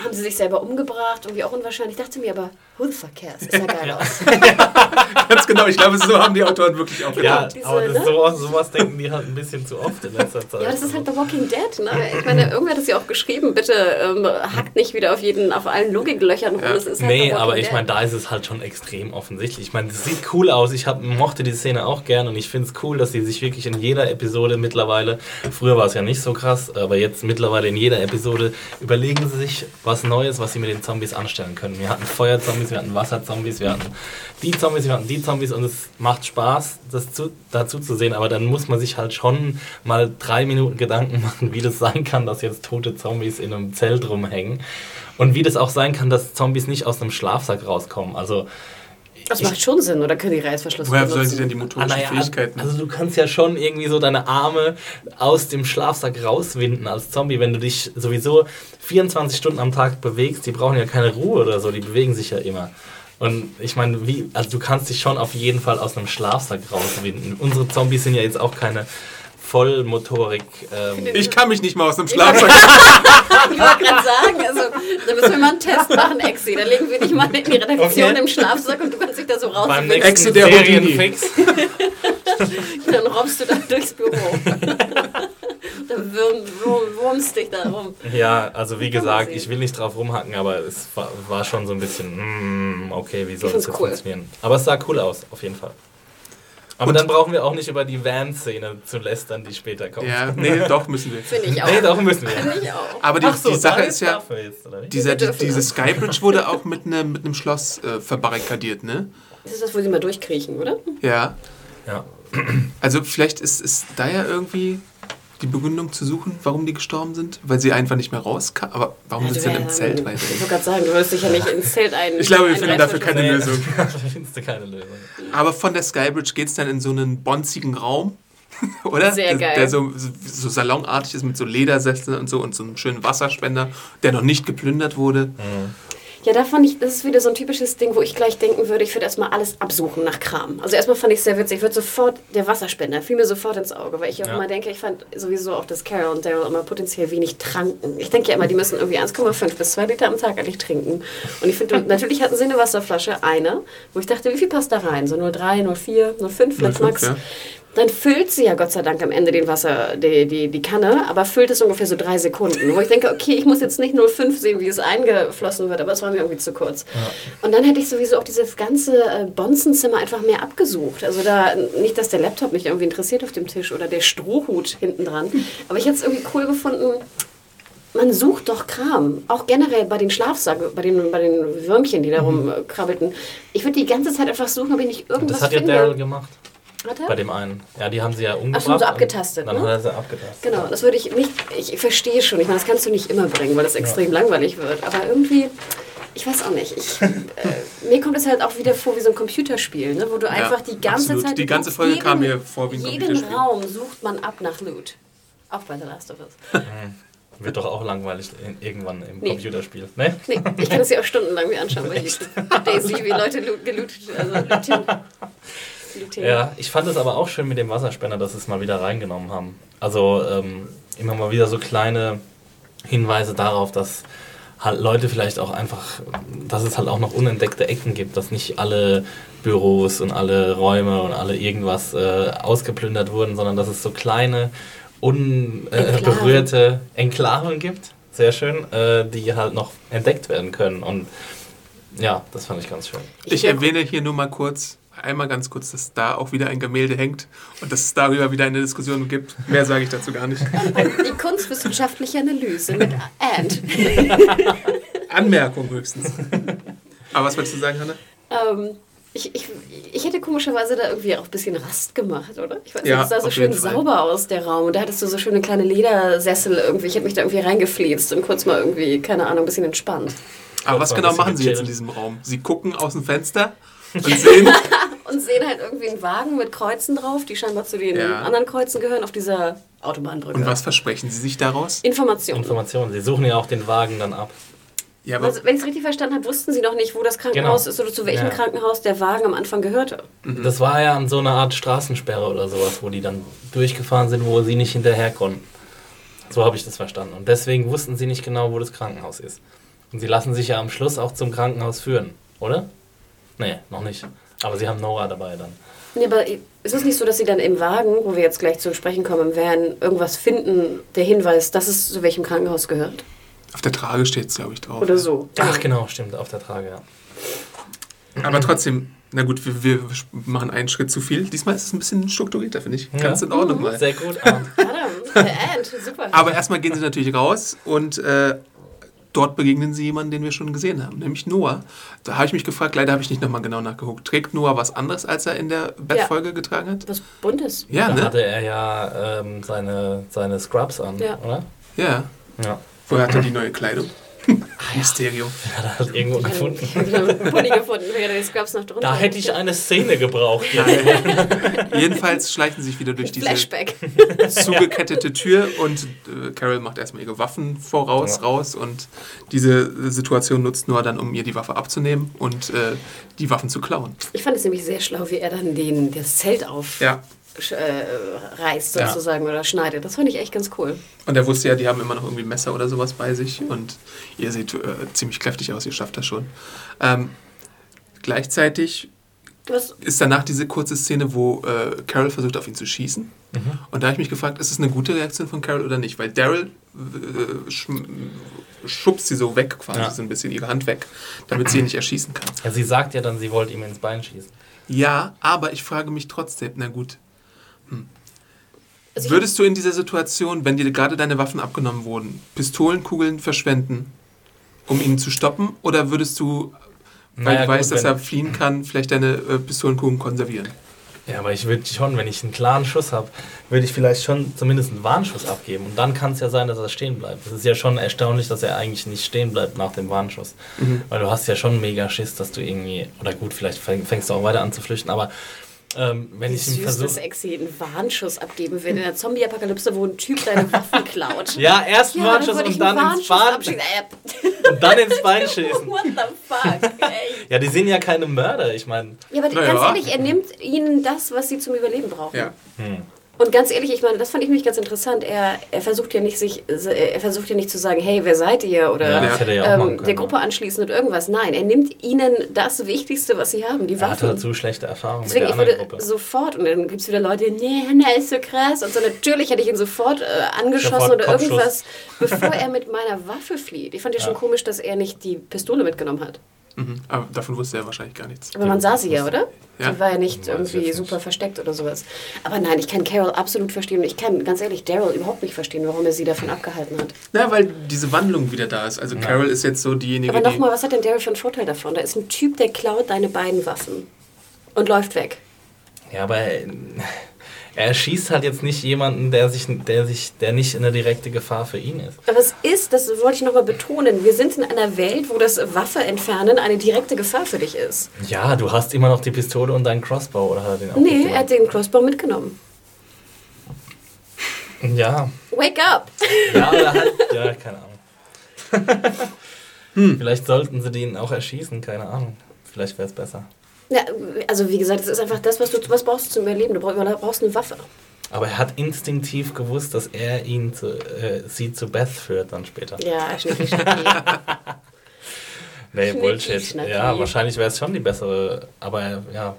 Haben sie sich selber umgebracht? Irgendwie auch unwahrscheinlich. Ich dachte mir aber, who the fuck cares? Ist ja geil aus. Ganz genau. Ich glaube, so haben die Autoren wirklich auch Ja, gedacht. Diese, aber das, ne? sowas, sowas denken die halt ein bisschen zu oft in letzter Zeit. Ja, das ist halt The Walking Dead, ne? Ich meine, irgendwer hat es ja auch geschrieben, bitte ähm, hackt nicht wieder auf jeden, auf allen Logiklöchern rum. Ja. Das ist halt Nee, aber ich meine, da ist es halt schon extrem offensichtlich. Ich meine, es sieht cool aus. Ich hab, mochte die Szene auch gern und ich finde es cool, dass sie sich wirklich in jeder Episode mittlerweile, früher war es ja nicht so krass, aber jetzt mittlerweile in jeder Episode überlegen sie sich was Neues, was sie mit den Zombies anstellen können. Wir hatten Feuerzombies, wir hatten Wasserzombies, wir hatten die Zombies, wir hatten die Zombies und es macht Spaß, das zu, dazu zu sehen, aber dann muss man sich halt schon mal drei Minuten Gedanken machen, wie das sein kann, dass jetzt tote Zombies in einem Zelt rumhängen. Und wie das auch sein kann, dass Zombies nicht aus einem Schlafsack rauskommen. Also, Das macht schon Sinn, oder können die Reißverschluss Woher benutzen? sollen sie denn die ah, motorischen naja, Fähigkeiten? also du kannst ja schon irgendwie so deine Arme aus dem Schlafsack rauswinden als Zombie, wenn du dich sowieso 24 Stunden am Tag bewegst. Die brauchen ja keine Ruhe oder so, die bewegen sich ja immer. Und ich meine, wie, also du kannst dich schon auf jeden Fall aus einem Schlafsack rauswinden. Unsere Zombies sind ja jetzt auch keine Vollmotorik. Ähm, ich kann mich nicht mal aus dem Schlafsack. Ich wollte gerade sagen, also, da müssen wir mal einen Test machen, Exi. Da legen wir dich mal in die Redaktion Okay. im Schlafsack und du kannst dich da so beim rausfinden. nächsten Exe der. Serienfix. Dann robbst du da durchs Büro. Dann wurmst dich da rum. Ja, also wie gesagt, ich will nicht drauf rumhacken, aber es war, war schon so ein bisschen, mm, okay, wie soll das jetzt cool. funktionieren? Aber es sah cool aus, auf jeden Fall. Aber Und- dann brauchen wir auch nicht über die Van-Szene zu lästern, die später kommt. ja, nee, doch müssen wir. Finde ich auch. Nee, doch müssen wir. Finde ich auch. Aber die, Ach so, die Sache ist ja, jetzt, dieser, die, diese. Skybridge wurde auch mit einem mit einem Schloss äh, verbarrikadiert, ne? Das ist das, wo sie mal durchkriechen, oder? Ja. Ja. Also vielleicht ist, ist da ja irgendwie die Begründung zu suchen, warum die gestorben sind, weil sie einfach nicht mehr rauskamen. Aber warum sind sie denn im Zelt Ich weiter? wollte gerade sagen, du wirst dich ja nicht ins Zelt ein. Ich glaube, wir finden dafür keine Nee, Lösung. findest du keine Lösung. Aber von der Skybridge geht es dann in so einen bonzigen Raum, oder? Sehr der, geil. Der so, so salonartig ist mit so Ledersesseln und so und so einem schönen Wasserspender, der noch nicht geplündert wurde. Ja, da fand ich, das ist wieder so ein typisches Ding, wo ich gleich denken würde, ich würde erstmal alles absuchen nach Kram. Also erstmal fand ich es sehr witzig, ich würde sofort, der Wasserspender fiel mir sofort ins Auge, weil ich auch Ja. immer denke, ich fand sowieso auch, dass Carol und Daryl immer potenziell wenig tranken. Ich denke ja immer, die müssen irgendwie 1,5 bis 2 Liter am Tag eigentlich trinken. Und ich finde, natürlich hatten sie eine Wasserflasche, eine, wo ich dachte, wie viel passt da rein? So 0,3, 0,4, 0,5 vielleicht 0,5, max. ja. Dann füllt sie ja Gott sei Dank am Ende den Wasser, die, die, die Kanne, aber füllt es ungefähr so drei Sekunden. Wo ich denke, okay, ich muss jetzt nicht 0,5 sehen, wie es eingeflossen wird, aber es war mir irgendwie zu kurz. Und dann hätte ich sowieso auch dieses ganze äh, Bonzenzimmer einfach mehr abgesucht. Also da, nicht, dass der Laptop mich irgendwie interessiert auf dem Tisch oder der Strohhut hinten dran, aber ich hätte es irgendwie cool gefunden, man sucht doch Kram. Auch generell bei den Schlafsacken, bei den, bei den Würmchen, die da rumkrabbelten. Ich würde die ganze Zeit einfach suchen, ob ich nicht irgendwas Das hat ja finde. Daryl gemacht. Er? Bei dem einen. Ja, die haben sie ja umgebracht. so und abgetastet, Dann ne? hat er sie abgetastet. Genau, das würde ich nicht. Ich verstehe schon. Ich meine, das kannst du nicht immer bringen, weil das extrem langweilig wird. Aber irgendwie, ich weiß auch nicht. Ich, äh, mir kommt es halt auch wieder vor wie so ein Computerspiel, ne? wo du einfach die ganze absolut. Zeit. Die ganze Folge kam mir vor wie ein Jeden Computerspiel. Raum sucht man ab nach Loot. Auch bei The Last of Us. Wird doch auch langweilig in, irgendwann im Nee. Computerspiel. Ne? Nee, ich kann es ja auch stundenlang mir anschauen bei YouTube. Daisy, wie Leute loot, gelootet, also Looten. Ja, ich fand es aber auch schön mit dem Wasserspender, dass sie es mal wieder reingenommen haben. Also ähm, immer mal wieder so kleine Hinweise darauf, dass halt Leute vielleicht auch einfach, dass es halt auch noch unentdeckte Ecken gibt, dass nicht alle Büros und alle Räume und alle irgendwas äh, ausgeplündert wurden, sondern dass es so kleine, unberührte Enklaven gibt. Sehr schön, äh, die halt noch entdeckt werden können. Und ja, das fand ich ganz schön. Ich erwähne hier nur mal kurz, einmal ganz kurz, dass da auch wieder ein Gemälde hängt und dass es darüber wieder eine Diskussion gibt. Mehr sage ich dazu gar nicht. Die kunstwissenschaftliche Analyse mit And. Anmerkung höchstens. Aber was wolltest du sagen, Hanne? Ähm, ich, ich, ich hätte komischerweise da irgendwie auch ein bisschen Rast gemacht, oder? Ich weiß nicht, Ja, es sah so schön sauber aus, der Raum. Und da hattest du so schöne kleine Ledersessel irgendwie. Ich hätte mich da irgendwie reingefließt und kurz mal irgendwie, keine Ahnung, ein bisschen entspannt. Aber was genau machen Sie jetzt in diesem Raum? Sie gucken aus dem Fenster und sehen, Und sehen halt irgendwie einen Wagen mit Kreuzen drauf, die scheinbar zu den Ja. anderen Kreuzen gehören, auf dieser Autobahnbrücke. und was versprechen Sie sich daraus? Informationen. Informationen. Sie suchen ja auch den Wagen dann ab. Ja, aber Also, wenn ich es richtig verstanden habe, wussten sie noch nicht, wo das Krankenhaus Genau. ist oder zu welchem Ja. Krankenhaus der Wagen am Anfang gehörte. Das war ja an so einer Art Straßensperre oder sowas, wo die dann durchgefahren sind, wo sie nicht hinterher konnten. So habe ich das verstanden. Und deswegen wussten sie nicht genau, wo das Krankenhaus ist. Und sie lassen sich ja am Schluss auch zum Krankenhaus führen, oder? Nee, noch nicht. Aber sie haben Nora dabei dann. Nee, aber ist es nicht so, dass sie dann im Wagen, wo wir jetzt gleich zu sprechen kommen werden, irgendwas finden, der Hinweis, dass es zu welchem Krankenhaus gehört? auf der Trage steht es, glaube ich, drauf. Oder so. Ach genau, stimmt, auf der Trage, ja. Aber trotzdem, na gut, wir, wir machen einen Schritt zu viel. Diesmal ist es ein bisschen strukturierter, finde ich. Ganz Ja. in Ordnung mal. Sehr gut. Adam, der Ant, super. Aber erstmal gehen sie natürlich raus und äh, dort begegnen sie jemanden, den wir schon gesehen haben, nämlich Noah. Da habe ich mich gefragt, leider habe ich nicht nochmal genau nachgeguckt. Trägt Noah was anderes, als er in der Bettfolge getragen hat? Was Buntes. Ja, da ne? hatte er ja ähm, seine, seine Scrubs an, Ja. oder? Ja. Ja. Woher hat er die neue Kleidung? Mysterium. Hat er halt irgendwo gefunden. Ich einen Pulli gefunden, die Scrubs noch drunter. Da hätte ich eine Szene gebraucht. Jedenfalls schleichen sie sich wieder durch diese Flashback. zugekettete Tür und äh, Carol macht erstmal ihre Waffen voraus, Ja. raus und diese Situation nutzt Noah dann, um ihr die Waffe abzunehmen und äh, die Waffen zu klauen. Ich fand es nämlich sehr schlau, wie er dann den, das Zelt aufreißt, Ja. Äh, reißt Ja. sozusagen oder schneidet. Das fand ich echt ganz cool. Und er wusste ja, die haben immer noch irgendwie Messer oder sowas bei sich und ihr seht äh, ziemlich kräftig aus, ihr schafft das schon. Ähm, gleichzeitig Was, ist danach diese kurze Szene, wo äh, Carol versucht, auf ihn zu schießen. Und da habe ich mich gefragt, ist es eine gute Reaktion von Carol oder nicht? Weil Daryl äh, schm- schubst sie so weg, quasi Ja. so ein bisschen ihre Hand weg, damit sie ihn nicht erschießen kann. Ja, sie sagt ja dann, sie wollte ihm ins Bein schießen. Ja, aber ich frage mich trotzdem, na gut, also ich- würdest du in dieser Situation, wenn dir gerade deine Waffen abgenommen wurden, Pistolenkugeln verschwenden, um ihn zu stoppen? Oder würdest du, weil Naja, du weißt, gut, dass wenn- er fliehen kann, vielleicht deine äh, Pistolenkugeln konservieren? Ja, aber ich würde schon, wenn ich einen klaren Schuss habe, würde ich vielleicht schon zumindest einen Warnschuss abgeben. Und dann kann es ja sein, dass er stehen bleibt. Das ist ja schon erstaunlich, dass er eigentlich nicht stehen bleibt nach dem Warnschuss. Weil du hast ja schon mega Schiss, dass du irgendwie, oder gut, vielleicht fäng- fängst du auch weiter an zu flüchten, aber Ähm, wenn Wie ich ihn süß, dass versuche. Exi einen Warnschuss abgeben will in der Zombie-Apokalypse, wo ein Typ deine Waffen klaut. Ja, erst Ja, Warnschuss würde und dann ins Bein. Äh, und dann ins Bein schießen. What the fuck, ey. Ja, die sind ja keine Mörder, ich meine. Ja, aber ganz ehrlich, er nimmt ihnen das, was sie zum Überleben brauchen. Ja. Und ganz ehrlich, ich meine, das fand ich nämlich ganz interessant. Er, er versucht ja nicht sich, er versucht ja nicht zu sagen, hey, wer seid ihr? Oder Ja, er ja ähm, der Gruppe anschließen und irgendwas. Nein, er nimmt ihnen das Wichtigste, was sie haben, die Er Waffen. halt zu schlechte Erfahrungen Deswegen, mit ich der anderen würde Gruppe. sofort, und dann gibt es wieder Leute, nee, Hannah ist so krass. Und so, natürlich hätte ich ihn sofort äh, angeschossen Sofort oder irgendwas, bevor er mit meiner Waffe flieht. Ich fand ja schon komisch, dass er nicht die Pistole mitgenommen hat. Mhm. Aber davon wusste er wahrscheinlich gar nichts. Aber man sah sie ja, oder? Ja. Die war ja nicht irgendwie super versteckt oder sowas. Aber nein, ich kann Carol absolut verstehen. Und ich kann ganz ehrlich Daryl überhaupt nicht verstehen, warum er sie davon abgehalten hat. Na, weil diese Wandlung wieder da ist. Also Carol ist jetzt so diejenige, Aber nochmal, was hat denn Daryl für einen Vorteil davon? Da ist ein Typ, der klaut deine beiden Waffen und läuft weg. Ja, aber er, schießt halt jetzt nicht jemanden, der sich, der sich, der nicht eine direkte Gefahr für ihn ist. Aber es ist, das wollte ich nochmal betonen, wir sind in einer Welt, wo das Waffe entfernen eine direkte Gefahr für dich ist. Ja, du hast immer noch die Pistole und deinen Crossbow oder hat er den auch Nee, er hat den Crossbow mitgenommen. Ja, Wake up! ja, oder halt, ja, keine Ahnung. Vielleicht sollten sie den auch erschießen, keine Ahnung. Vielleicht wäre es besser. Ja, also wie gesagt, es ist einfach das, was du was brauchst du zum Überleben. Du brauchst, du brauchst eine Waffe. Aber er hat instinktiv gewusst, dass er ihn zu, äh, sie zu Beth führt dann später. Ja, schnicki, schnacki. Nee, Schnicki, Bullshit. schnacki. Ja, wahrscheinlich wäre es schon die bessere, aber ja.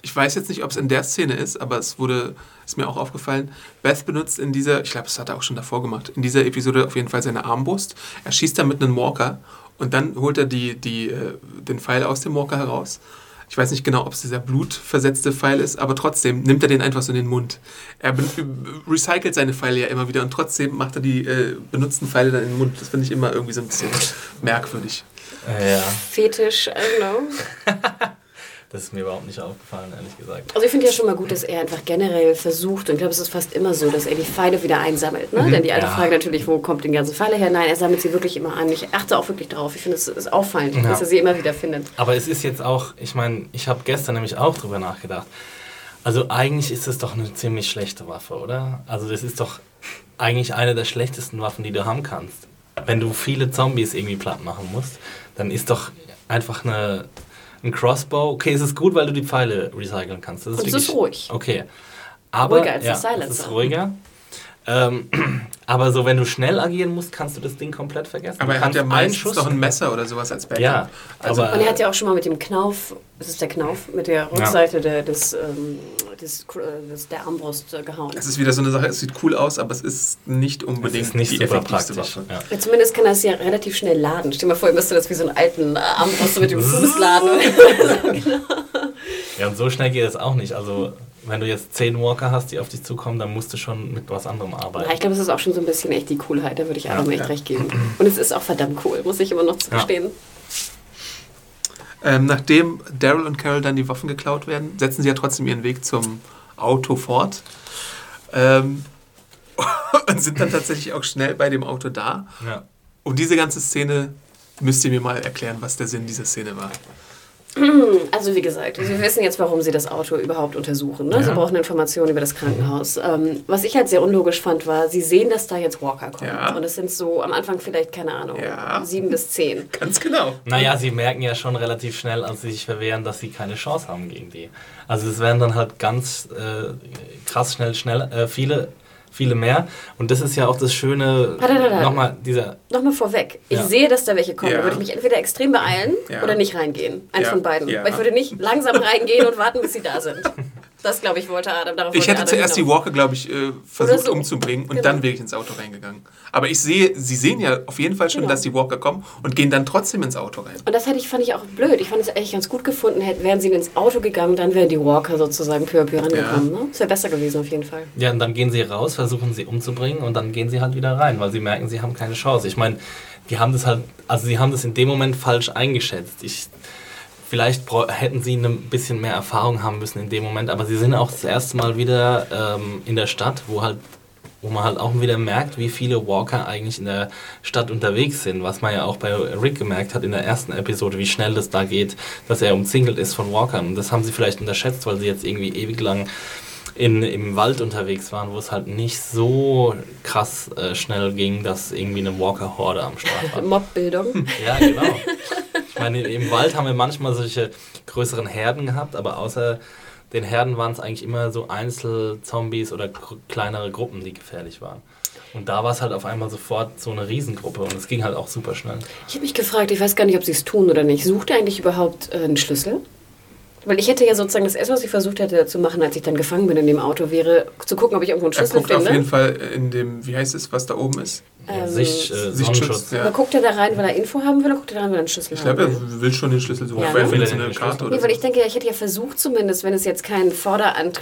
Ich weiß jetzt nicht, ob es in der Szene ist, aber es wurde, ist mir auch aufgefallen, Beth benutzt in dieser, ich glaube, das hat er auch schon davor gemacht, in dieser Episode auf jeden Fall seine Armbrust. Er schießt dann mit einem Walker und dann holt er die, die, äh, den Pfeil aus dem Walker heraus. Ich weiß nicht genau, ob es dieser blutversetzte Pfeil ist, aber trotzdem nimmt er den einfach so in den Mund. Er be- recycelt seine Pfeile ja immer wieder und trotzdem macht er die äh, benutzten Pfeile dann in den Mund. Das finde ich immer irgendwie so ein bisschen merkwürdig. Äh, Ja, Fetisch, I don't know. das ist mir überhaupt nicht aufgefallen, ehrlich gesagt. Also ich finde ja schon mal gut, dass er einfach generell versucht, und ich glaube, es ist fast immer so, dass er die Pfeile wieder einsammelt. Ne? Denn die alte Ja. Frage natürlich, wo kommt die ganze Pfeile her? Nein, er sammelt sie wirklich immer an. Ich achte auch wirklich darauf. Ich finde, es ist auffallend, Ja. dass er sie immer wieder findet. Aber es ist jetzt auch, ich meine, ich habe gestern nämlich auch drüber nachgedacht. Also eigentlich ist es doch eine ziemlich schlechte Waffe, oder? Also das ist doch eigentlich eine der schlechtesten Waffen, die du haben kannst. Wenn du viele Zombies irgendwie platt machen musst, dann ist doch einfach eine, ein Crossbow. Okay, es ist gut, weil du die Pfeile recyceln kannst. Das Und es ist ruhig. Okay. Aber, Ruhiger als ja, das Silencer. es ist ruhiger. Ähm, aber so, wenn du schnell agieren musst, kannst du das Ding komplett vergessen. Aber er hat ja einen meistens Schuss- noch ein Messer oder sowas als Backup. Ja, Also- aber Und er hat ja auch schon mal mit dem Knauf, das ist der Knauf, mit der Rückseite der, des, ähm, des, äh, des, der Armbrust äh, gehauen. Es ist wieder so eine Sache, es sieht cool aus, aber es ist nicht es unbedingt ist nicht die super effektivste praktisch. Waffe. Ja. Ja, zumindest kann er es ja relativ schnell laden. Stell dir mal vor, ihr müsste das wie so einen alten äh, Armbrust mit dem Fuß laden. Ja, und so schnell geht es auch nicht. Also, wenn du jetzt zehn Walker hast, die auf dich zukommen, dann musst du schon mit was anderem Ja, arbeiten. ich glaube, es ist auch schon so ein bisschen echt die Coolheit, da würde ich Adam echt ja. recht geben. Und es ist auch verdammt cool, muss ich immer noch zugestehen. Ähm, nachdem Daryl und Carol dann die Waffen geklaut werden, setzen sie ja trotzdem ihren Weg zum Auto fort. Ähm, und sind dann tatsächlich auch schnell bei dem Auto da. Ja. Und diese ganze Szene müsst ihr mir mal erklären, was der Sinn dieser Szene war. Also wie gesagt, wir wissen jetzt, warum sie das Auto überhaupt untersuchen. Ne? Sie Ja. brauchen Informationen über das Krankenhaus. Ähm, was ich halt sehr unlogisch fand, war, sie sehen, dass da jetzt Walker kommt. Ja. Und es sind so am Anfang vielleicht, keine Ahnung, Ja. sieben bis zehn. Ganz genau. Naja, sie merken ja schon relativ schnell, als sie sich verwehren, dass sie keine Chance haben gegen die. Also es werden dann halt ganz äh, krass schnell, schnell äh, viele, viele mehr. Und das ist ja auch das Schöne, Warte, warte, warte. nochmal dieser... Nochmal vorweg. Ich Ja. sehe, dass da welche kommen. Ja. Da würde ich mich entweder extrem beeilen Ja. oder nicht reingehen. Eins Ja. von beiden. Ja. Weil ich würde nicht langsam reingehen und warten, bis sie da sind. Das, glaube ich, wollte Adam. Darauf Ich hätte Adam zuerst die. Walker, glaube ich, äh, versucht so. umzubringen und Genau. dann wäre ich ins Auto reingegangen. Aber ich sehe, sie sehen ja auf jeden Fall schon, Genau. dass die Walker kommen und gehen dann trotzdem ins Auto rein. Und das hätte ich, fand ich auch blöd. Ich fand es eigentlich ganz gut gefunden. Hätten, wären sie ins Auto gegangen, dann wären die Walker sozusagen peu à peu rangekommen. Ne? Das wäre besser gewesen auf jeden Fall. Ja, und dann gehen sie raus, versuchen sie umzubringen und dann gehen sie halt wieder rein, weil sie merken, sie haben keine Chance. Ich meine, die haben das halt, also sie haben das in dem Moment falsch eingeschätzt. Ich, vielleicht hätten sie ein bisschen mehr Erfahrung haben müssen in dem Moment, aber sie sind auch das erste Mal wieder ähm, in der Stadt, wo halt wo man halt auch wieder merkt, wie viele Walker eigentlich in der Stadt unterwegs sind, was man ja auch bei Rick gemerkt hat in der ersten Episode, wie schnell das da geht, dass er umzingelt ist von Walkern. Und das haben sie vielleicht unterschätzt, weil sie jetzt irgendwie ewig lang in, im Wald unterwegs waren, wo es halt nicht so krass äh, schnell ging, dass irgendwie eine Walker-Horde am Start war. Mobbildung. Ja, genau. Ich meine, im Wald haben wir manchmal solche größeren Herden gehabt, aber außer den Herden waren es eigentlich immer so Einzelzombies oder kleinere Gruppen, die gefährlich waren. Und da war es halt auf einmal sofort so eine Riesengruppe und es ging halt auch super schnell. Ich habe mich gefragt, ich weiß gar nicht, ob sie es tun oder nicht. Sucht er eigentlich überhaupt äh, einen Schlüssel? Weil ich hätte ja sozusagen das erste, was ich versucht hätte zu machen, als ich dann gefangen bin in dem Auto, wäre zu gucken, ob ich irgendwo einen Schlüssel er guckt finde. auf jeden Fall in dem, wie heißt es, was da oben ist? Ja, Ähm, Sicht, äh, Sichtschutz, ja. Guckt er da rein, weil er Info haben will, oder guckt er da rein, weil er einen Schlüssel Ich haben glaube, er will schon den Schlüssel suchen. Ja, Vielleicht ne? findet Will er eine Karte oder Nee, weil ich denke, ja, ich hätte ja versucht zumindest, wenn es jetzt kein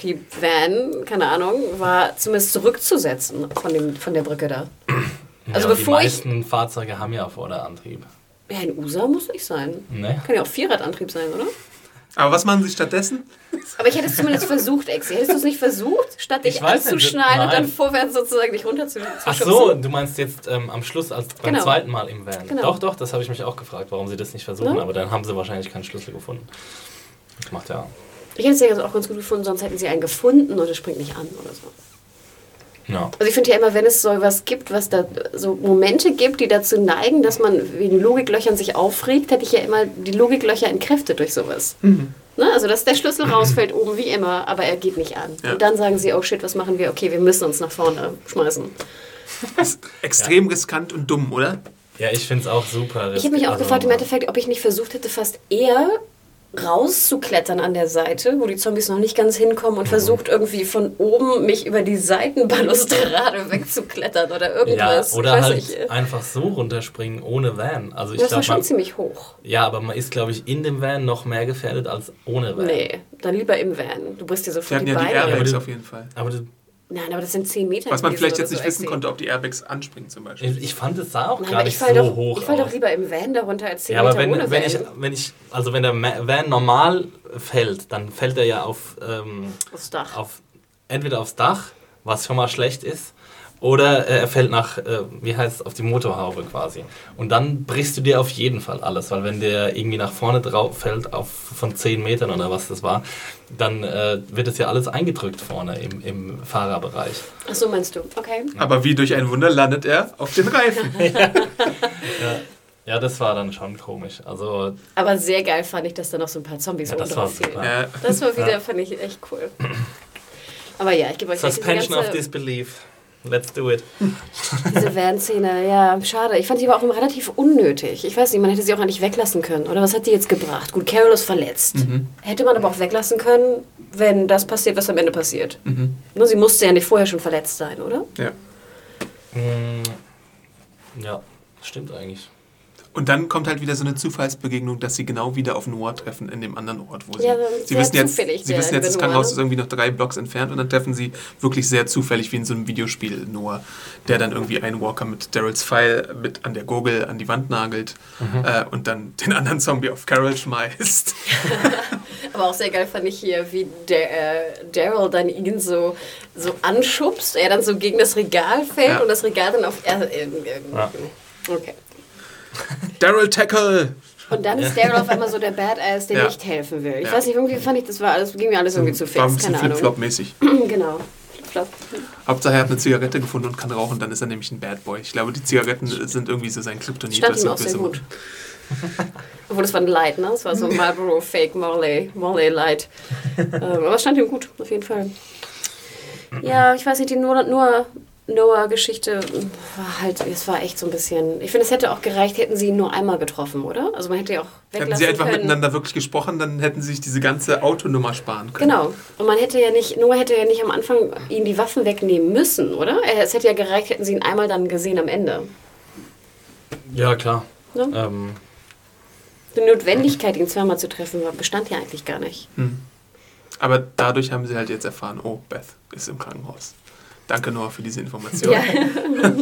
Vorderantrieb-Van, keine Ahnung, war, zumindest zurückzusetzen von, dem, von der Brücke da. Also ja, bevor die ich- meisten Fahrzeuge haben ja Vorderantrieb. Ja, ein USA muss nicht sein. Ne? Kann ja auch Vierradantrieb sein, oder? Aber was machen sie stattdessen? Aber ich hätte es zumindest versucht, Exi. Hättest du es nicht versucht, statt dich Ich anzuschneiden und dann vorwärts sozusagen dich runter zu, zu Ach so, du meinst jetzt ähm, am Schluss als beim Genau. zweiten Mal im Van. Genau. Doch, doch, das habe ich mich auch gefragt, warum sie das nicht versuchen, Ne? aber dann haben sie wahrscheinlich keinen Schlüssel gefunden. Das macht ja. Ich hätte es ja auch ganz gut gefunden, sonst hätten sie einen gefunden und es springt nicht an oder so. Ja. Also ich finde ja immer, wenn es so was gibt, was da so Momente gibt, die dazu neigen, dass man wegen Logiklöchern sich aufregt, hätte ich ja immer die Logiklöcher entkräftet durch sowas. Mhm. Ne? Also dass der Schlüssel rausfällt oben wie immer, aber er geht nicht an. Ja. Und dann sagen sie, oh shit, was machen wir? Okay, wir müssen uns nach vorne schmeißen. Das ist extrem riskant und dumm, oder? Ja, ich finde es auch super. Ich habe mich auch Also, gefragt im Endeffekt, ob ich nicht versucht hätte, fast eher rauszuklettern an der Seite, wo die Zombies noch nicht ganz hinkommen Mhm. und versucht irgendwie von oben mich über die Seitenbalustrade wegzuklettern oder Ja, irgendwas. oder ich weiß halt nicht. einfach so runterspringen ohne Van. Also ich Das war glaube, schon man, ziemlich hoch. ja, aber man ist, glaube ich, in dem Van noch mehr gefährdet als ohne Van. Nee, dann lieber im Van. Du brichst dir sofort hatten die ja die Beine. Airbags Ja, auf jeden Fall. Aber du, Nein, aber das sind 10 Meter. Was man vielleicht jetzt nicht so, wissen konnte, ob die Airbags anspringen zum Beispiel. ich, ich fand es sah auch Nein, gar aber nicht so doch, hoch ich fall doch lieber im Van darunter als 10 Ja, aber Meter wenn, ohne wenn Van. ich, wenn ich, also wenn der Van normal fällt, dann fällt er ja auf, ähm, Aufs Dach. auf entweder aufs Dach, was schon mal schlecht ist, oder äh, er fällt nach, äh, wie heißt es, auf die Motorhaube quasi. Und dann brichst du dir auf jeden Fall alles, weil wenn der irgendwie nach vorne drauf fällt, auf, von 10 Metern oder was das war, dann äh, wird es ja alles eingedrückt vorne im, im Fahrerbereich. Ach so, meinst du? Okay. Aber wie durch ein Wunder landet er auf den Reifen. Ja, das war dann schon komisch. Also, Aber sehr geil fand ich, dass da noch so ein paar Zombies Ja, das war super. Ja. Das war wieder, Ja. fand ich echt cool. Aber ja, ich gebe euch Suspension diese of Disbelief. Let's do it. diese Van-Szene, ja, schade. Ich fand die aber auch immer relativ unnötig. Ich weiß nicht, man hätte sie auch eigentlich weglassen können. Oder was hat die jetzt gebracht? Gut, Carol ist verletzt. Mhm. Hätte man aber auch weglassen können, wenn das passiert, was am Ende passiert. Mhm. Ne, Sie musste ja nicht vorher schon verletzt sein, oder? Ja. Mm, Ja, stimmt eigentlich. Und dann kommt halt wieder so eine Zufallsbegegnung, dass sie genau wieder auf Noah treffen in dem anderen Ort, wo sie. Ja, sie wissen jetzt, zufällig, sie wissen jetzt, das Krankenhaus Noah, ist irgendwie noch drei Blocks entfernt und dann treffen sie wirklich sehr zufällig wie in so einem Videospiel Noah, der dann irgendwie einen Walker mit Daryls Pfeil mit an der Gurgel an die Wand nagelt äh, und dann den anderen Zombie auf Carol schmeißt. Aber auch sehr geil fand ich hier, wie der, äh, Daryl dann ihn so, so anschubst, er dann so gegen das Regal fällt Ja. und das Regal dann auf er. Äh, äh, Ja. Okay. Daryl Tackle! Und dann ist Daryl auf einmal so der Badass, der Ja. nicht helfen will. Ich Ja. weiß nicht, irgendwie fand ich, das war alles, ging mir alles irgendwie zu War ein fix, bisschen keine Ahnung. Flip-Flop-mäßig. genau. Hauptsache er hat eine Zigarette gefunden und kann rauchen, dann ist er nämlich ein Bad Boy. Ich glaube, die Zigaretten sind irgendwie so sein Kryptonit. Stand ihm auch sehr gut. Obwohl, das war ein Light, ne? Das war so ein Marlboro Fake Morley, Morley Light. ähm, aber es stand ihm gut, auf jeden Fall. Ja, ich weiß nicht, die nur, nur Noah-Geschichte war halt, es war echt so ein bisschen. Ich finde, es hätte auch gereicht, hätten sie ihn nur einmal getroffen, oder? Also man hätte ja auch weglassen Hätten sie einfach können. miteinander wirklich gesprochen, dann hätten sie sich diese ganze Autonummer sparen können. Genau. Und man hätte ja nicht, Noah hätte ja nicht am Anfang ihm die Waffen wegnehmen müssen, oder? Es hätte ja gereicht, hätten sie ihn einmal dann gesehen am Ende. Ja, klar. Ne? Ähm, Die Notwendigkeit, ihn zweimal zu treffen, war- bestand ja eigentlich gar nicht. Aber dadurch haben sie halt jetzt erfahren, oh, Beth ist im Krankenhaus. Danke Noah für diese Information. Ja.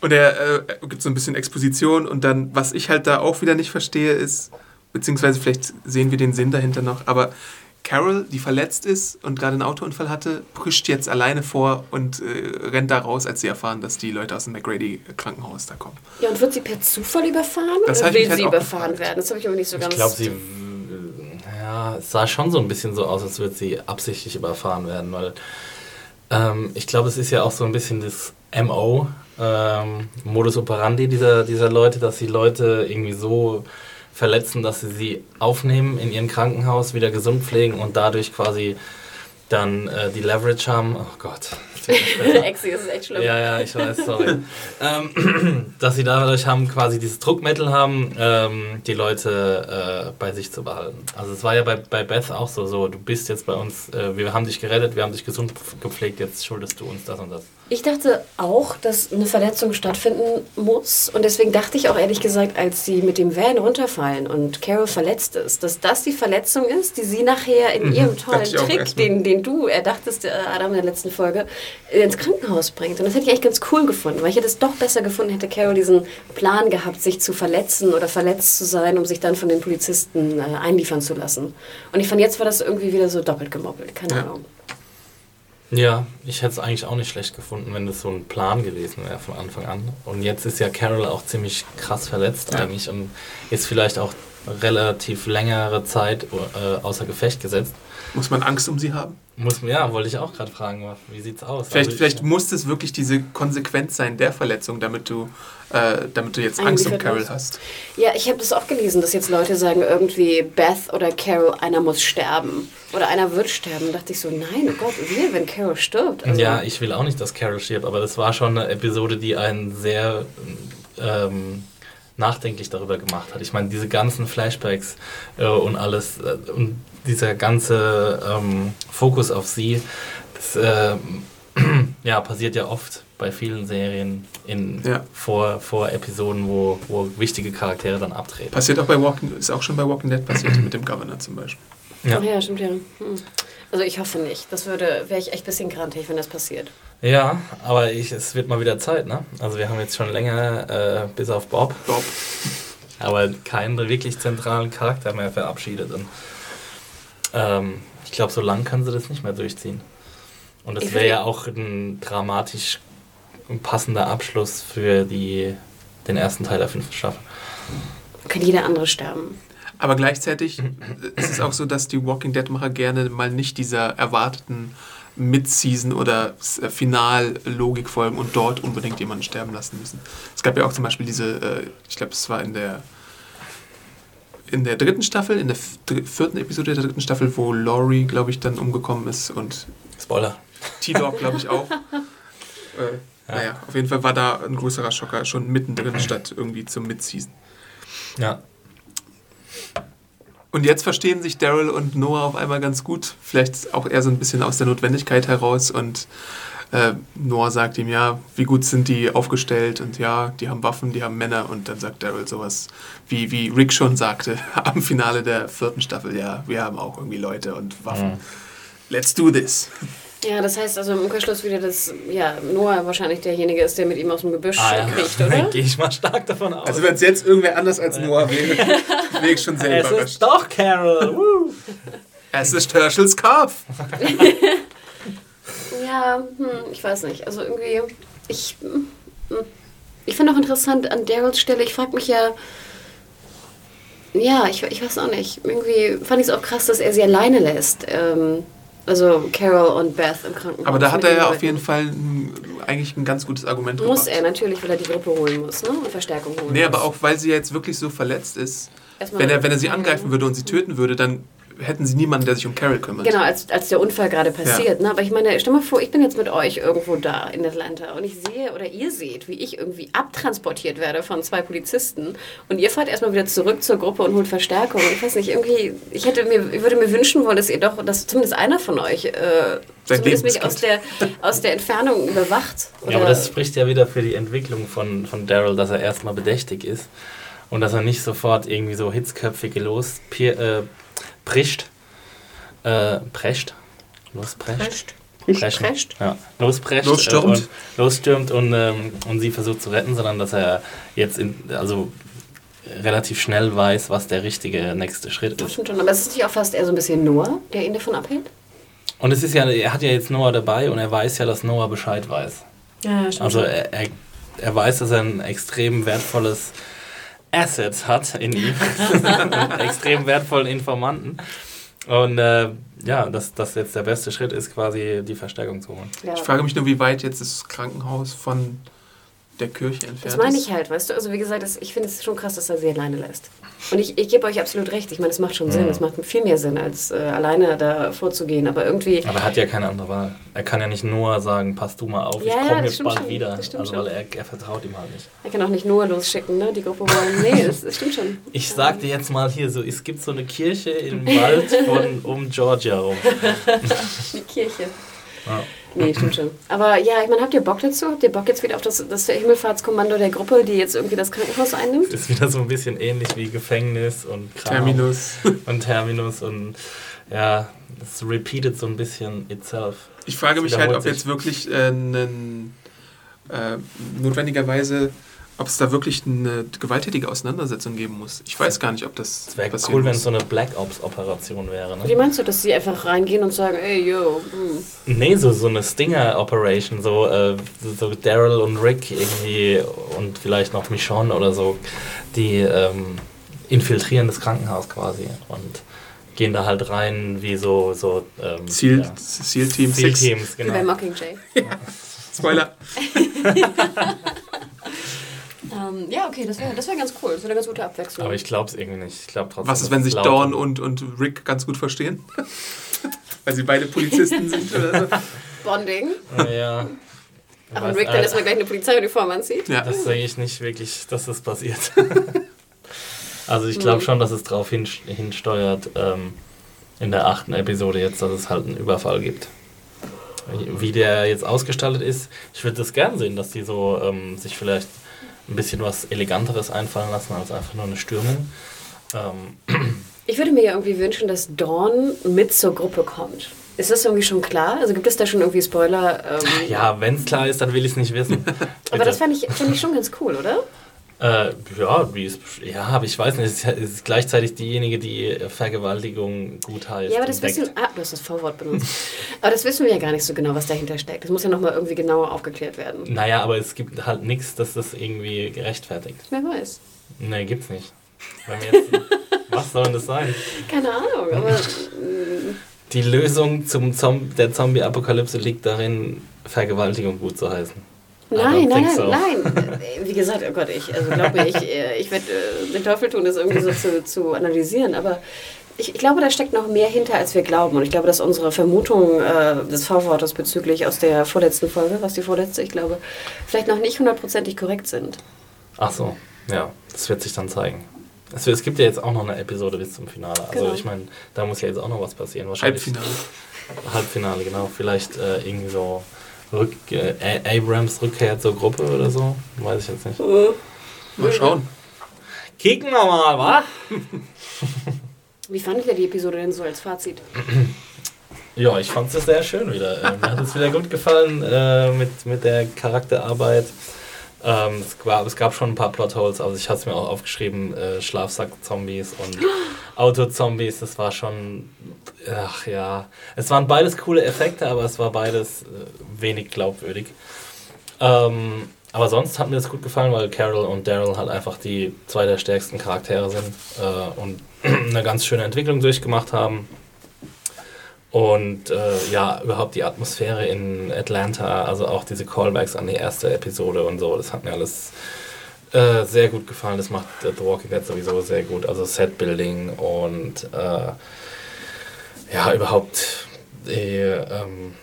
Und er äh, gibt so ein bisschen Exposition und dann, was ich halt da auch wieder nicht verstehe, ist, beziehungsweise vielleicht sehen wir den Sinn dahinter noch, aber Carol, die verletzt ist und gerade einen Autounfall hatte, pusht jetzt alleine vor und äh, rennt da raus, als sie erfahren, dass die Leute aus dem McGrady-Krankenhaus da kommen. Ja, und wird sie per Zufall überfahren Das oder ich will sie halt auch überfahren gefragt. werden? Das habe ich aber nicht so ganz... Ich glaube, sie. Ja, es sah schon so ein bisschen so aus, als würde sie absichtlich überfahren werden, weil ähm, ich glaube, es ist ja auch so ein bisschen das MO, ähm, Modus operandi dieser, dieser Leute, dass sie Leute irgendwie so verletzen, dass sie sie aufnehmen in ihrem Krankenhaus, wieder gesund pflegen und dadurch quasi dann äh, die Leverage haben. Oh Gott. Exi, ist echt schlimm. Ja, ja, ich weiß, sorry. ähm, dass sie dadurch haben, quasi dieses Druckmittel haben, ähm, die Leute äh, bei sich zu behalten. Also es war ja bei, bei Beth auch so, so, du bist jetzt bei uns, äh, wir haben dich gerettet, wir haben dich gesund gepflegt, jetzt schuldest du uns das und das. Ich dachte auch, dass eine Verletzung stattfinden muss. Und deswegen dachte ich auch ehrlich gesagt, als sie mit dem Van runterfallen und Carol verletzt ist, dass das die Verletzung ist, die sie nachher in ihrem tollen Trick, den, den du erdachtest, äh, Adam, in der letzten Folge, ins Krankenhaus bringt. Und das hätte ich eigentlich ganz cool gefunden, weil ich hätte es doch besser gefunden, hätte Carol diesen Plan gehabt, sich zu verletzen oder verletzt zu sein, um sich dann von den Polizisten äh, einliefern zu lassen. Und ich fand, jetzt war das irgendwie wieder so doppelt gemoppelt. Keine Ja. Ahnung. Ja, ich hätte es eigentlich auch nicht schlecht gefunden, wenn das so ein Plan gewesen wäre von Anfang an. Und jetzt ist ja Carol auch ziemlich krass verletzt Ja. eigentlich und ist vielleicht auch relativ längere Zeit äh, außer Gefecht gesetzt. Muss man Angst um sie haben? Muss, ja, wollte ich auch gerade fragen, wie sieht's aus? Vielleicht, Also ich- vielleicht muss es wirklich diese Konsequenz sein der Verletzung, damit du, äh, damit du jetzt Angst um Carol hast. Ja, ich habe das auch gelesen, dass jetzt Leute sagen, irgendwie Beth oder Carol, einer muss sterben. Oder einer wird sterben. Da dachte ich so, nein, oh Gott, wir, wenn Carol stirbt. Also, Ja, ich will auch nicht, dass Carol stirbt, aber das war schon eine Episode, die einen sehr ähm, nachdenklich darüber gemacht hat. Ich meine, diese ganzen Flashbacks äh, und alles äh, und dieser ganze ähm, Fokus auf sie, das äh, ja, passiert ja oft bei vielen Serien in, Ja. vor, vor Episoden, wo, wo wichtige Charaktere dann abtreten. Passiert auch bei Walking, ist auch schon bei Walking Dead passiert, mit dem Governor zum Beispiel. Ja. Ach ja, stimmt ja. Hm. Also ich hoffe nicht. Das würde, wäre ich echt ein bisschen grantig, wenn das passiert. Ja, aber ich, es wird mal wieder Zeit, ne? Also wir haben jetzt schon länger, äh, bis auf Bob, Bob. aber keinen wirklich zentralen Charakter mehr verabschiedet. Und, ähm, ich glaube, so lang können sie das nicht mehr durchziehen. Und das wäre ja auch ein dramatisch passender Abschluss für die, den ersten Teil der fünften Staffel. Kann jeder andere sterben. Aber gleichzeitig ist es auch so, dass die Walking Dead-Macher gerne mal nicht dieser erwarteten Mid-Season oder äh, Final-Logik folgen und dort unbedingt jemanden sterben lassen müssen. Es gab ja auch zum Beispiel diese, äh, ich glaube, es war in der in der dritten Staffel, in der vierten Episode der dritten Staffel, wo Laurie, glaube ich, dann umgekommen ist und Spoiler. T-Dog, glaube ich, auch. Äh, Naja, auf jeden Fall war da ein größerer Schocker schon mittendrin statt irgendwie zum Mid-Season. Ja. Und jetzt verstehen sich Daryl und Noah auf einmal ganz gut. Vielleicht auch eher so ein bisschen aus der Notwendigkeit heraus. Und äh, Noah sagt ihm, ja, wie gut sind die aufgestellt? Und ja, die haben Waffen, die haben Männer. Und dann sagt Daryl sowas, wie, wie Rick schon sagte am Finale der vierten Staffel, ja, wir haben auch irgendwie Leute und Waffen. Mhm. Let's do this. Ja, das heißt also im Umkehrschluss wieder, dass ja, Noah wahrscheinlich derjenige ist, der mit ihm aus dem Gebüsch Ah, ja. kriegt, oder? Gehe ich mal stark davon aus. Also wenn es jetzt irgendwer anders als Noah wäre, wäre ich schon sehr es überrascht. ist doch Carol. Woo. Es ist Herschels Kopf. Ja, hm, ich weiß nicht. Also irgendwie, ich, hm, ich finde auch interessant an Daryls Stelle, ich frage mich ja, ja, ich, ich weiß auch nicht. Irgendwie fand ich es auch krass, dass er sie alleine lässt. Ähm, also Carol und Beth im Krankenhaus. Aber da hat er ja auf jeden Fall ein, eigentlich ein ganz gutes Argument Muss gebracht. er natürlich, weil er die Grippe holen muss, ne? Und Verstärkung holen Nee, muss. aber auch weil sie jetzt wirklich so verletzt ist. Erstmal- Wenn er, wenn er sie angreifen würde und sie töten würde, dann hätten sie niemanden, der sich um Carol kümmert. Genau, als, als der Unfall gerade passiert. Ne? Aber ich meine, stell mal vor, ich bin jetzt mit euch irgendwo da in Atlanta und ich sehe oder ihr seht, wie ich irgendwie abtransportiert werde von zwei Polizisten und ihr fahrt erstmal wieder zurück zur Gruppe und holt Verstärkung. Ich weiß nicht, irgendwie, ich hätte mir, ich würde mir wünschen wollen, dass ihr doch, dass zumindest einer von euch äh, zumindest mich aus der, aus der Entfernung überwacht. Ja, aber das spricht ja wieder für die Entwicklung von, von Daryl, dass er erstmal bedächtig ist und dass er nicht sofort irgendwie so hitzköpfige los äh, prischt. Äh, prescht? Losprescht? Preschen. Prescht. Ja, losprescht. Losstürmt. Äh, und, losstürmt und, ähm, und sie versucht zu retten, sondern dass er jetzt in, also relativ schnell weiß, was der richtige nächste Schritt Das ist. stimmt schon. Aber es ist nicht auch fast eher so ein bisschen Noah, der ihn davon abhält? Und es ist ja, er hat ja jetzt Noah dabei und er weiß ja, dass Noah Bescheid weiß. Ja, stimmt Also er, er, er weiß, dass er ein extrem wertvolles Asset hat in ihm. extrem wertvollen Informanten. Und äh, ja, dass das jetzt der beste Schritt ist, quasi die Verstärkung zu holen. ja. Ich frage mich nur, wie weit jetzt das Krankenhaus von der Kirche entfernt Das meine ist. ich halt, weißt du? Also wie gesagt, das, ich finde es schon krass, dass er sie alleine lässt. Und ich, ich gebe euch absolut recht. Ich meine, es macht schon Sinn. Mhm. Es macht viel mehr Sinn, als äh, alleine da vorzugehen. Aber irgendwie, Aber er hat ja keine andere Wahl. Er kann ja nicht nur sagen, pass du mal auf, Ja, ich komme jetzt bald schon. wieder. Also weil er, er vertraut ihm halt nicht. er kann auch nicht nur losschicken, ne? Die Gruppe wollen. Nee, das, das stimmt schon. Ich sag dir jetzt mal hier so, es gibt so eine Kirche im Wald von um Georgia rum. Die Kirche. Ja. Nee, stimmt schon. Aber ja, ich meine, habt ihr Bock dazu? Habt ihr Bock jetzt wieder auf das, das Himmelfahrtskommando der Gruppe, die jetzt irgendwie das Krankenhaus einnimmt? Ist wieder so ein bisschen ähnlich wie Gefängnis und Kram. Terminus. und Terminus und ja, es repeated so ein bisschen itself. Ich frage mich halt, ob sich. jetzt wirklich äh, einen, äh, notwendigerweise, ob es da wirklich eine gewalttätige Auseinandersetzung geben muss. Ich weiß gar nicht, ob das Es wäre cool, wenn es so eine Black Ops Operation wäre. Wie Ne? meinst du, dass sie einfach reingehen und sagen, ey, yo, hm. Nee, so, so eine Stinger Operation, so, äh, so Daryl und Rick irgendwie und vielleicht noch Michonne oder so, die ähm, infiltrieren das Krankenhaus quasi und gehen da halt rein wie so, so ähm, Ziel, ja, Seal Team 6. Teams, wie bei genau. Mockingjay. Spoiler. Ähm, ja, okay, das wäre das wär ganz cool. Das wäre eine ganz gute Abwechslung. Aber ich glaube es irgendwie nicht. Ich glaube trotzdem. Was ist, wenn sich Dawn und, und Rick ganz gut verstehen? Weil sie beide Polizisten sind oder so. Bonding. Ja. Aber Weiß- Rick dann erstmal gleich eine Polizeiuniform anzieht. Ja. Das sehe ich nicht wirklich, dass das passiert. also ich glaube schon, dass es darauf hin, hinsteuert, ähm, in der achten Episode jetzt, dass es halt einen Überfall gibt. Wie der jetzt ausgestaltet ist, ich würde das gern sehen, dass die so ähm, sich vielleicht ein bisschen was Eleganteres einfallen lassen als einfach nur eine Stürmung. Ähm, Ich würde mir ja irgendwie wünschen, dass Dawn mit zur Gruppe kommt. Ist das irgendwie schon klar? Also gibt es da schon irgendwie Spoiler? Ähm, ja, wenn es klar ist, dann will ich es nicht wissen. aber das fände ich, fänd ich schon ganz cool, oder? Äh, ja, wie ist, ja, aber ich weiß nicht, es ist, es ist gleichzeitig diejenige, die Vergewaltigung gut heißt. Ja, aber das wissen. Ah, du hast das V-Wort benutzt. aber das wissen wir ja gar nicht so genau, was dahinter steckt. Das muss ja nochmal irgendwie genauer aufgeklärt werden. Naja, aber es gibt halt nichts, dass das irgendwie gerechtfertigt. Wer weiß. Nee, gibt's nicht. Jetzt, was soll denn das sein? Keine Ahnung, aber. Die Lösung zum Zom der Zombie-Apokalypse liegt darin, Vergewaltigung gut zu heißen. Nein, nein, think nein, so. nein. Äh, Wie gesagt, oh Gott, ich, also glaub mir, ich, äh, ich werde äh, den Teufel tun, das irgendwie so zu, zu analysieren, aber ich, ich glaube, da steckt noch mehr hinter, als wir glauben. Und ich glaube, dass unsere Vermutung äh, des V-Wortes bezüglich aus der vorletzten Folge, was die vorletzte, ich glaube, vielleicht noch nicht hundertprozentig korrekt sind. Ach so, ja, das wird sich dann zeigen. Es, es gibt ja jetzt auch noch eine Episode bis zum Finale. Also Genau. ich meine, da muss ja jetzt auch noch was passieren. Wahrscheinlich Halbfinale. Halbfinale, genau. Vielleicht äh, irgendwie so Rück, äh, Abrams Rückkehr zur Gruppe oder so. Weiß ich jetzt nicht. Mal schauen. Kicken wir mal, wa? Wie fandet ihr die Episode denn so als Fazit? Ja, ich fand es sehr schön wieder. Äh, mir hat es wieder gut gefallen äh, mit, mit der Charakterarbeit. Ähm, es, gab, es gab schon ein paar Plotholes, also ich hatte es mir auch aufgeschrieben, äh, Schlafsack-Zombies und Auto-Zombies, das war schon, ach ja, es waren beides coole Effekte, aber es war beides äh, wenig glaubwürdig. Ähm, aber sonst hat mir das gut gefallen, weil Carol und Daryl halt einfach die zwei der stärksten Charaktere sind äh, und eine ganz schöne Entwicklung durchgemacht haben. Und äh, ja, überhaupt die Atmosphäre in Atlanta, also auch diese Callbacks an die erste Episode und so, das hat mir alles äh, sehr gut gefallen. Das macht äh, The Walking Dead sowieso sehr gut. Also Setbuilding und äh, ja, überhaupt die, ähm,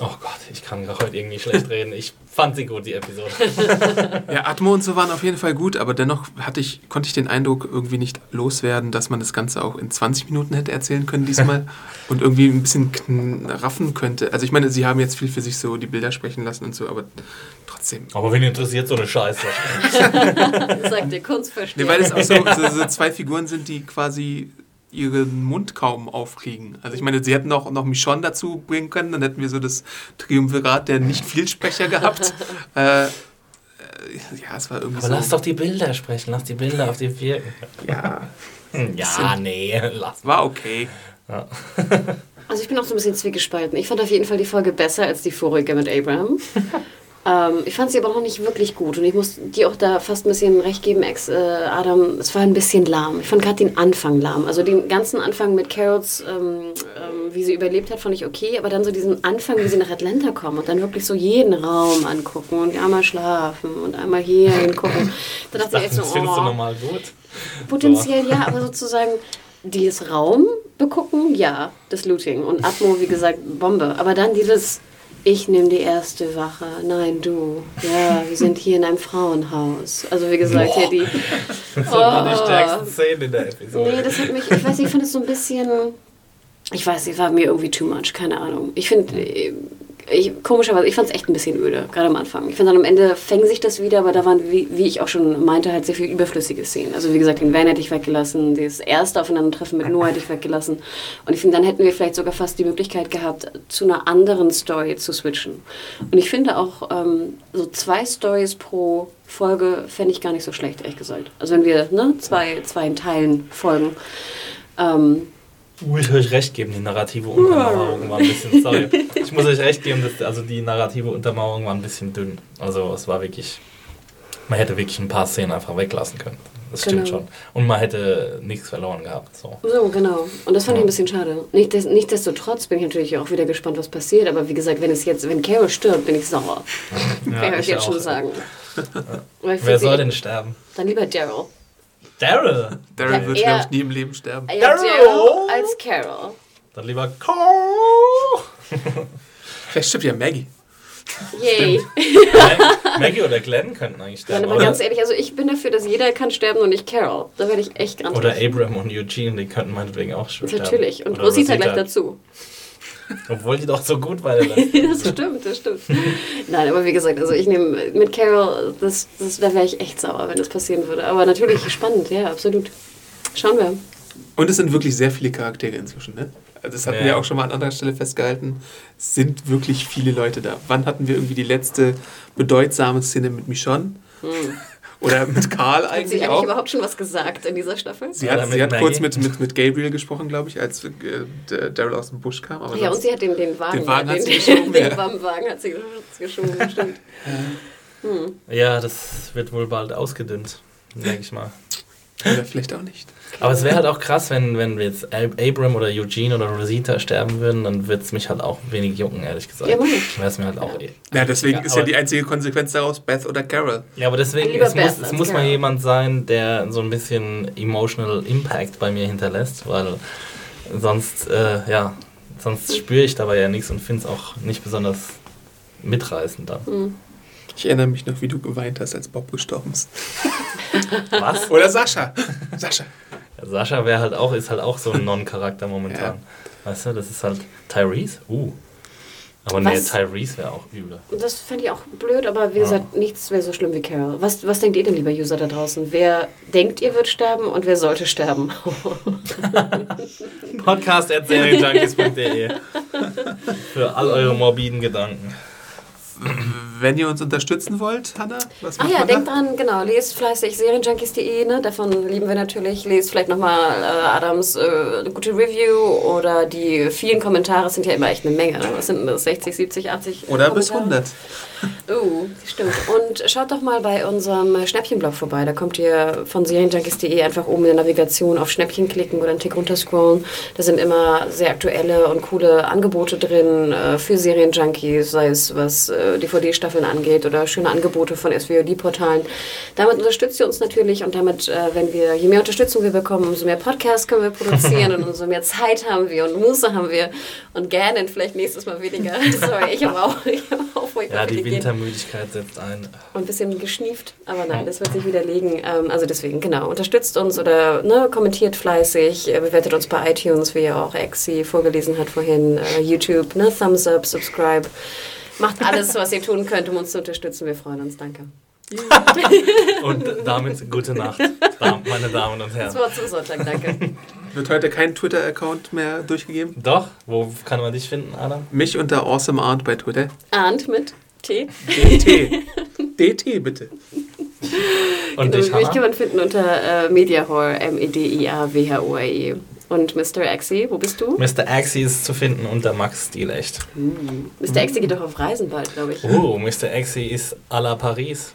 oh Gott, ich kann heute irgendwie schlecht reden. Ich fand sie gut, die Episode. Ja, Atmo und so waren auf jeden Fall gut, aber dennoch hatte ich, konnte ich den Eindruck irgendwie nicht loswerden, dass man das Ganze auch in 20 Minuten hätte erzählen können diesmal und irgendwie ein bisschen raffen könnte. Also ich meine, sie haben jetzt viel für sich so die Bilder sprechen lassen und so, aber trotzdem. Aber wen interessiert so eine Scheiße? Sagt ihr Kunstversteher. Nee, weil es auch so, so, so zwei Figuren sind, die quasi ihren Mund kaum aufkriegen. Also ich meine, sie hätten auch noch Michonne dazu bringen können, dann hätten wir so das Triumvirat der Nicht-Vielsprecher gehabt. äh, ja, es war irgendwie Aber so. lass doch die Bilder sprechen, lass die Bilder auf die wirken. ja, Ja, nee, lass. war okay. Ja. Also ich bin auch so ein bisschen zwiegespalten. Ich fand auf jeden Fall die Folge besser als die vorige mit Abraham. ähm, ich fand sie aber noch nicht wirklich gut und ich muss dir auch da fast ein bisschen recht geben, Ex äh, Adam, es war ein bisschen lahm. Ich fand gerade den Anfang lahm. Also den ganzen Anfang mit Carols, ähm, ähm, wie sie überlebt hat, fand ich okay, aber dann so diesen Anfang, wie sie nach Atlanta kommen und dann wirklich so jeden Raum angucken und einmal schlafen und einmal hier hingucken. Da dachte ich echt so, Das findest du oh. normal gut. Potenziell ja, aber sozusagen dieses Raum begucken, ja, das Looting. Und Atmo, wie gesagt, Bombe. Aber dann dieses, ich nehme die erste Wache, nein, du. Ja, wir sind hier in einem Frauenhaus. Also wie gesagt, hier die... Das war die Oh. stärksten Szenen in der Episode. Nee, das hat mich, ich weiß nicht, ich fand es so ein bisschen, ich weiß nicht, war mir irgendwie too much, keine Ahnung. Ich finde, ich, komischerweise, ich fand es echt ein bisschen öde, gerade am Anfang. Ich finde dann am Ende fängt sich das wieder, aber da waren, wie, wie ich auch schon meinte, halt sehr viel überflüssige Szenen. Also wie gesagt, den Van hätte ich weggelassen, das erste Aufeinandertreffen mit Noah hätte ich weggelassen. Und ich finde, dann hätten wir vielleicht sogar fast die Möglichkeit gehabt, zu einer anderen Story zu switchen. Und ich finde auch, ähm, so zwei Stories pro Folge fände ich gar nicht so schlecht, ehrlich gesagt. Also wenn wir ne, zwei, zwei in Teilen folgen. Ähm, Muss ich euch recht geben, die narrative Untermauerung war ein bisschen, sorry. Ich muss euch recht geben, dass, also die narrative Untermauerung war ein bisschen dünn. Also es war wirklich, man hätte wirklich ein paar Szenen einfach weglassen können. Das stimmt Genau. schon. Und man hätte nichts verloren gehabt. So. So, genau. Und das fand ich Ja. ein bisschen schade. Nicht, des- Nichtsdestotrotz bin ich natürlich auch wieder gespannt, was passiert. Aber wie gesagt, wenn es jetzt, wenn Carol stirbt, bin ich sauer. Kann ich euch ich jetzt auch. schon sagen. Ich Wer soll denn sterben? Dann lieber Daryl. Daryl! Daryl Ja, wird, glaube ich, nie im Leben sterben. Ja, Daryl! Als Carol. Dann lieber Cole! Vielleicht stirbt ja Maggie. Yay. Maggie oder Glenn könnten eigentlich Nein, sterben. aber Oder, ganz ehrlich, also ich bin dafür, dass jeder kann sterben und nicht Carol. Da werde ich echt ganz oder Abraham und Eugene, die könnten meinetwegen auch schon sterben. Natürlich. Und Oder Rosita gleich dazu. Obwohl die doch so gut war. das stimmt, das stimmt. Nein, aber wie gesagt, also ich nehme mit Carol, das, das, da wäre ich echt sauer, wenn das passieren würde. Aber natürlich spannend, ja, absolut. Schauen wir. Und es sind wirklich sehr viele Charaktere inzwischen, ne? Also das hatten Ja. wir auch schon mal an anderer Stelle festgehalten. Es sind wirklich viele Leute da. Wann hatten wir irgendwie die letzte bedeutsame Szene mit Michonne? Oder mit Karl Hat sie eigentlich eigentlich auch? überhaupt schon was gesagt in dieser Staffel? Sie hat, sie hat Maggie? kurz mit, mit, mit Gabriel gesprochen, glaube ich, als äh, der Daryl aus dem Busch kam. Aber Ja, und sie hat den, den Wagen, Den Wagen hat den, sie geschoben, den ja. Wagen hat sie geschoben, stimmt. Ja, das wird wohl bald ausgedünnt, denke ich mal. Oder vielleicht auch nicht. Aber es wäre halt auch krass, wenn, wenn jetzt Ab- Abram oder Eugene oder Rosita sterben würden, dann würde es mich halt auch wenig jucken, ehrlich gesagt. Ja. Wäre es mir halt auch eh. Ja, deswegen Ja, ist ja die einzige Konsequenz daraus Beth oder Carol. Ja, aber deswegen, es muss, es muss mal jemand sein, der so ein bisschen emotional Impact bei mir hinterlässt, weil sonst, äh, ja, sonst spüre ich dabei ja nichts und finde es auch nicht besonders mitreißend dann. Ich erinnere mich noch, wie du geweint hast, als Bob gestorben ist. Was? Oder Sascha. Sascha. Ja, Sascha wäre halt auch, ist halt auch so ein Non-Charakter momentan. Weißt du, das ist halt Tyrese? Uh. Aber nee, Was? Tyrese wäre auch übel. Das fände ich auch blöd, aber wie gesagt, nichts wäre so schlimm wie Carol. Was, was denkt ihr denn, lieber User da draußen? Wer denkt, ihr wird sterben und wer sollte sterben? Podcast.serienjunkies.de Für all eure morbiden Gedanken. Wenn ihr uns unterstützen wollt, Hanna, was Ah macht ja, man denkt da? dran, genau, lest fleißig serienjunkies.de, ne? davon lieben wir natürlich. Lest vielleicht nochmal äh, Adams äh, gute Review oder die vielen Kommentare, sind ja immer echt eine Menge. Ne? Was sind das? 60, 70, 80 Oder bis Kommentare? 100. Oh, stimmt. Und schaut doch mal bei unserem Schnäppchenblog vorbei. Da kommt ihr von serienjunkies.de einfach oben in der Navigation auf Schnäppchen klicken oder einen Tick runterscrollen. Da sind immer sehr aktuelle und coole Angebote drin äh, für Serienjunkies, sei es was äh, DVD-Staffeln angeht oder schöne Angebote von SVOD-Portalen. Damit unterstützt ihr uns natürlich und damit, äh, wenn wir, je mehr Unterstützung wir bekommen, umso mehr Podcasts können wir produzieren und umso mehr Zeit haben wir und Muße haben wir und gerne vielleicht nächstes Mal weniger. Sorry, ich habe auch, ich hab auch Ja, die. Wintermüdigkeit setzt ein. Und ein bisschen geschnieft, aber nein, das wird sich widerlegen. Ähm, also deswegen, genau, unterstützt uns oder ne, kommentiert fleißig, äh, bewertet uns bei iTunes, wie ja auch Exi vorgelesen hat vorhin, äh, YouTube, ne, Thumbs up, subscribe. Macht alles, was ihr tun könnt, um uns zu unterstützen. Wir freuen uns. Danke. Und damit gute Nacht, meine Damen und Das Herren. Wort zum Sonntag, danke. Wird heute kein Twitter-Account mehr durchgegeben? Doch, wo kann man dich finden, Adam? Mich unter Awesome Aunt bei Twitter. Arndt mit T. DT. DT bitte. Und genau, dich, mich kann man finden unter äh, Mediahor, M-E-D-I-A-W-H-O-R-E. Und Mr. Axie, wo bist du? Mr. Axie ist zu finden unter Max Stilecht. Mr. Axie geht doch auf Reisen bald, glaube ich. Oh, Mr. Axie ist à la Paris.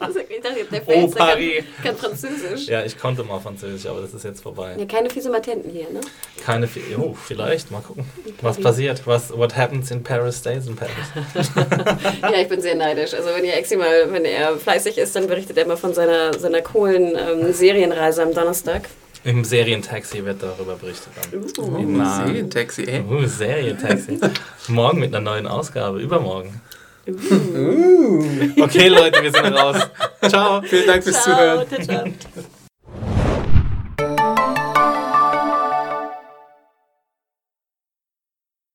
Also, ich dachte, der Oh, Fels, der kann, Paris. kann Französisch. Ja, ich konnte mal Französisch, aber das ist jetzt vorbei. Ja, keine fiese Matenten hier, ne? Keine, Vi- oh, vielleicht, mal gucken, was passiert. Was, what happens in Paris stays in Paris. Ja, ich bin sehr neidisch. Also wenn ihr Axie mal, wenn er fleißig ist, dann berichtet er immer von seiner, seiner coolen ähm, Serienreise am Donnerstag. Im Serientaxi wird darüber berichtet. Dann. Oh, Na. Serientaxi, ey. Uh, Serientaxi. Morgen mit einer neuen Ausgabe, übermorgen. Okay, Leute, wir sind raus. Ciao. Vielen Dank fürs Ciao, Zuhören. ciao, ciao.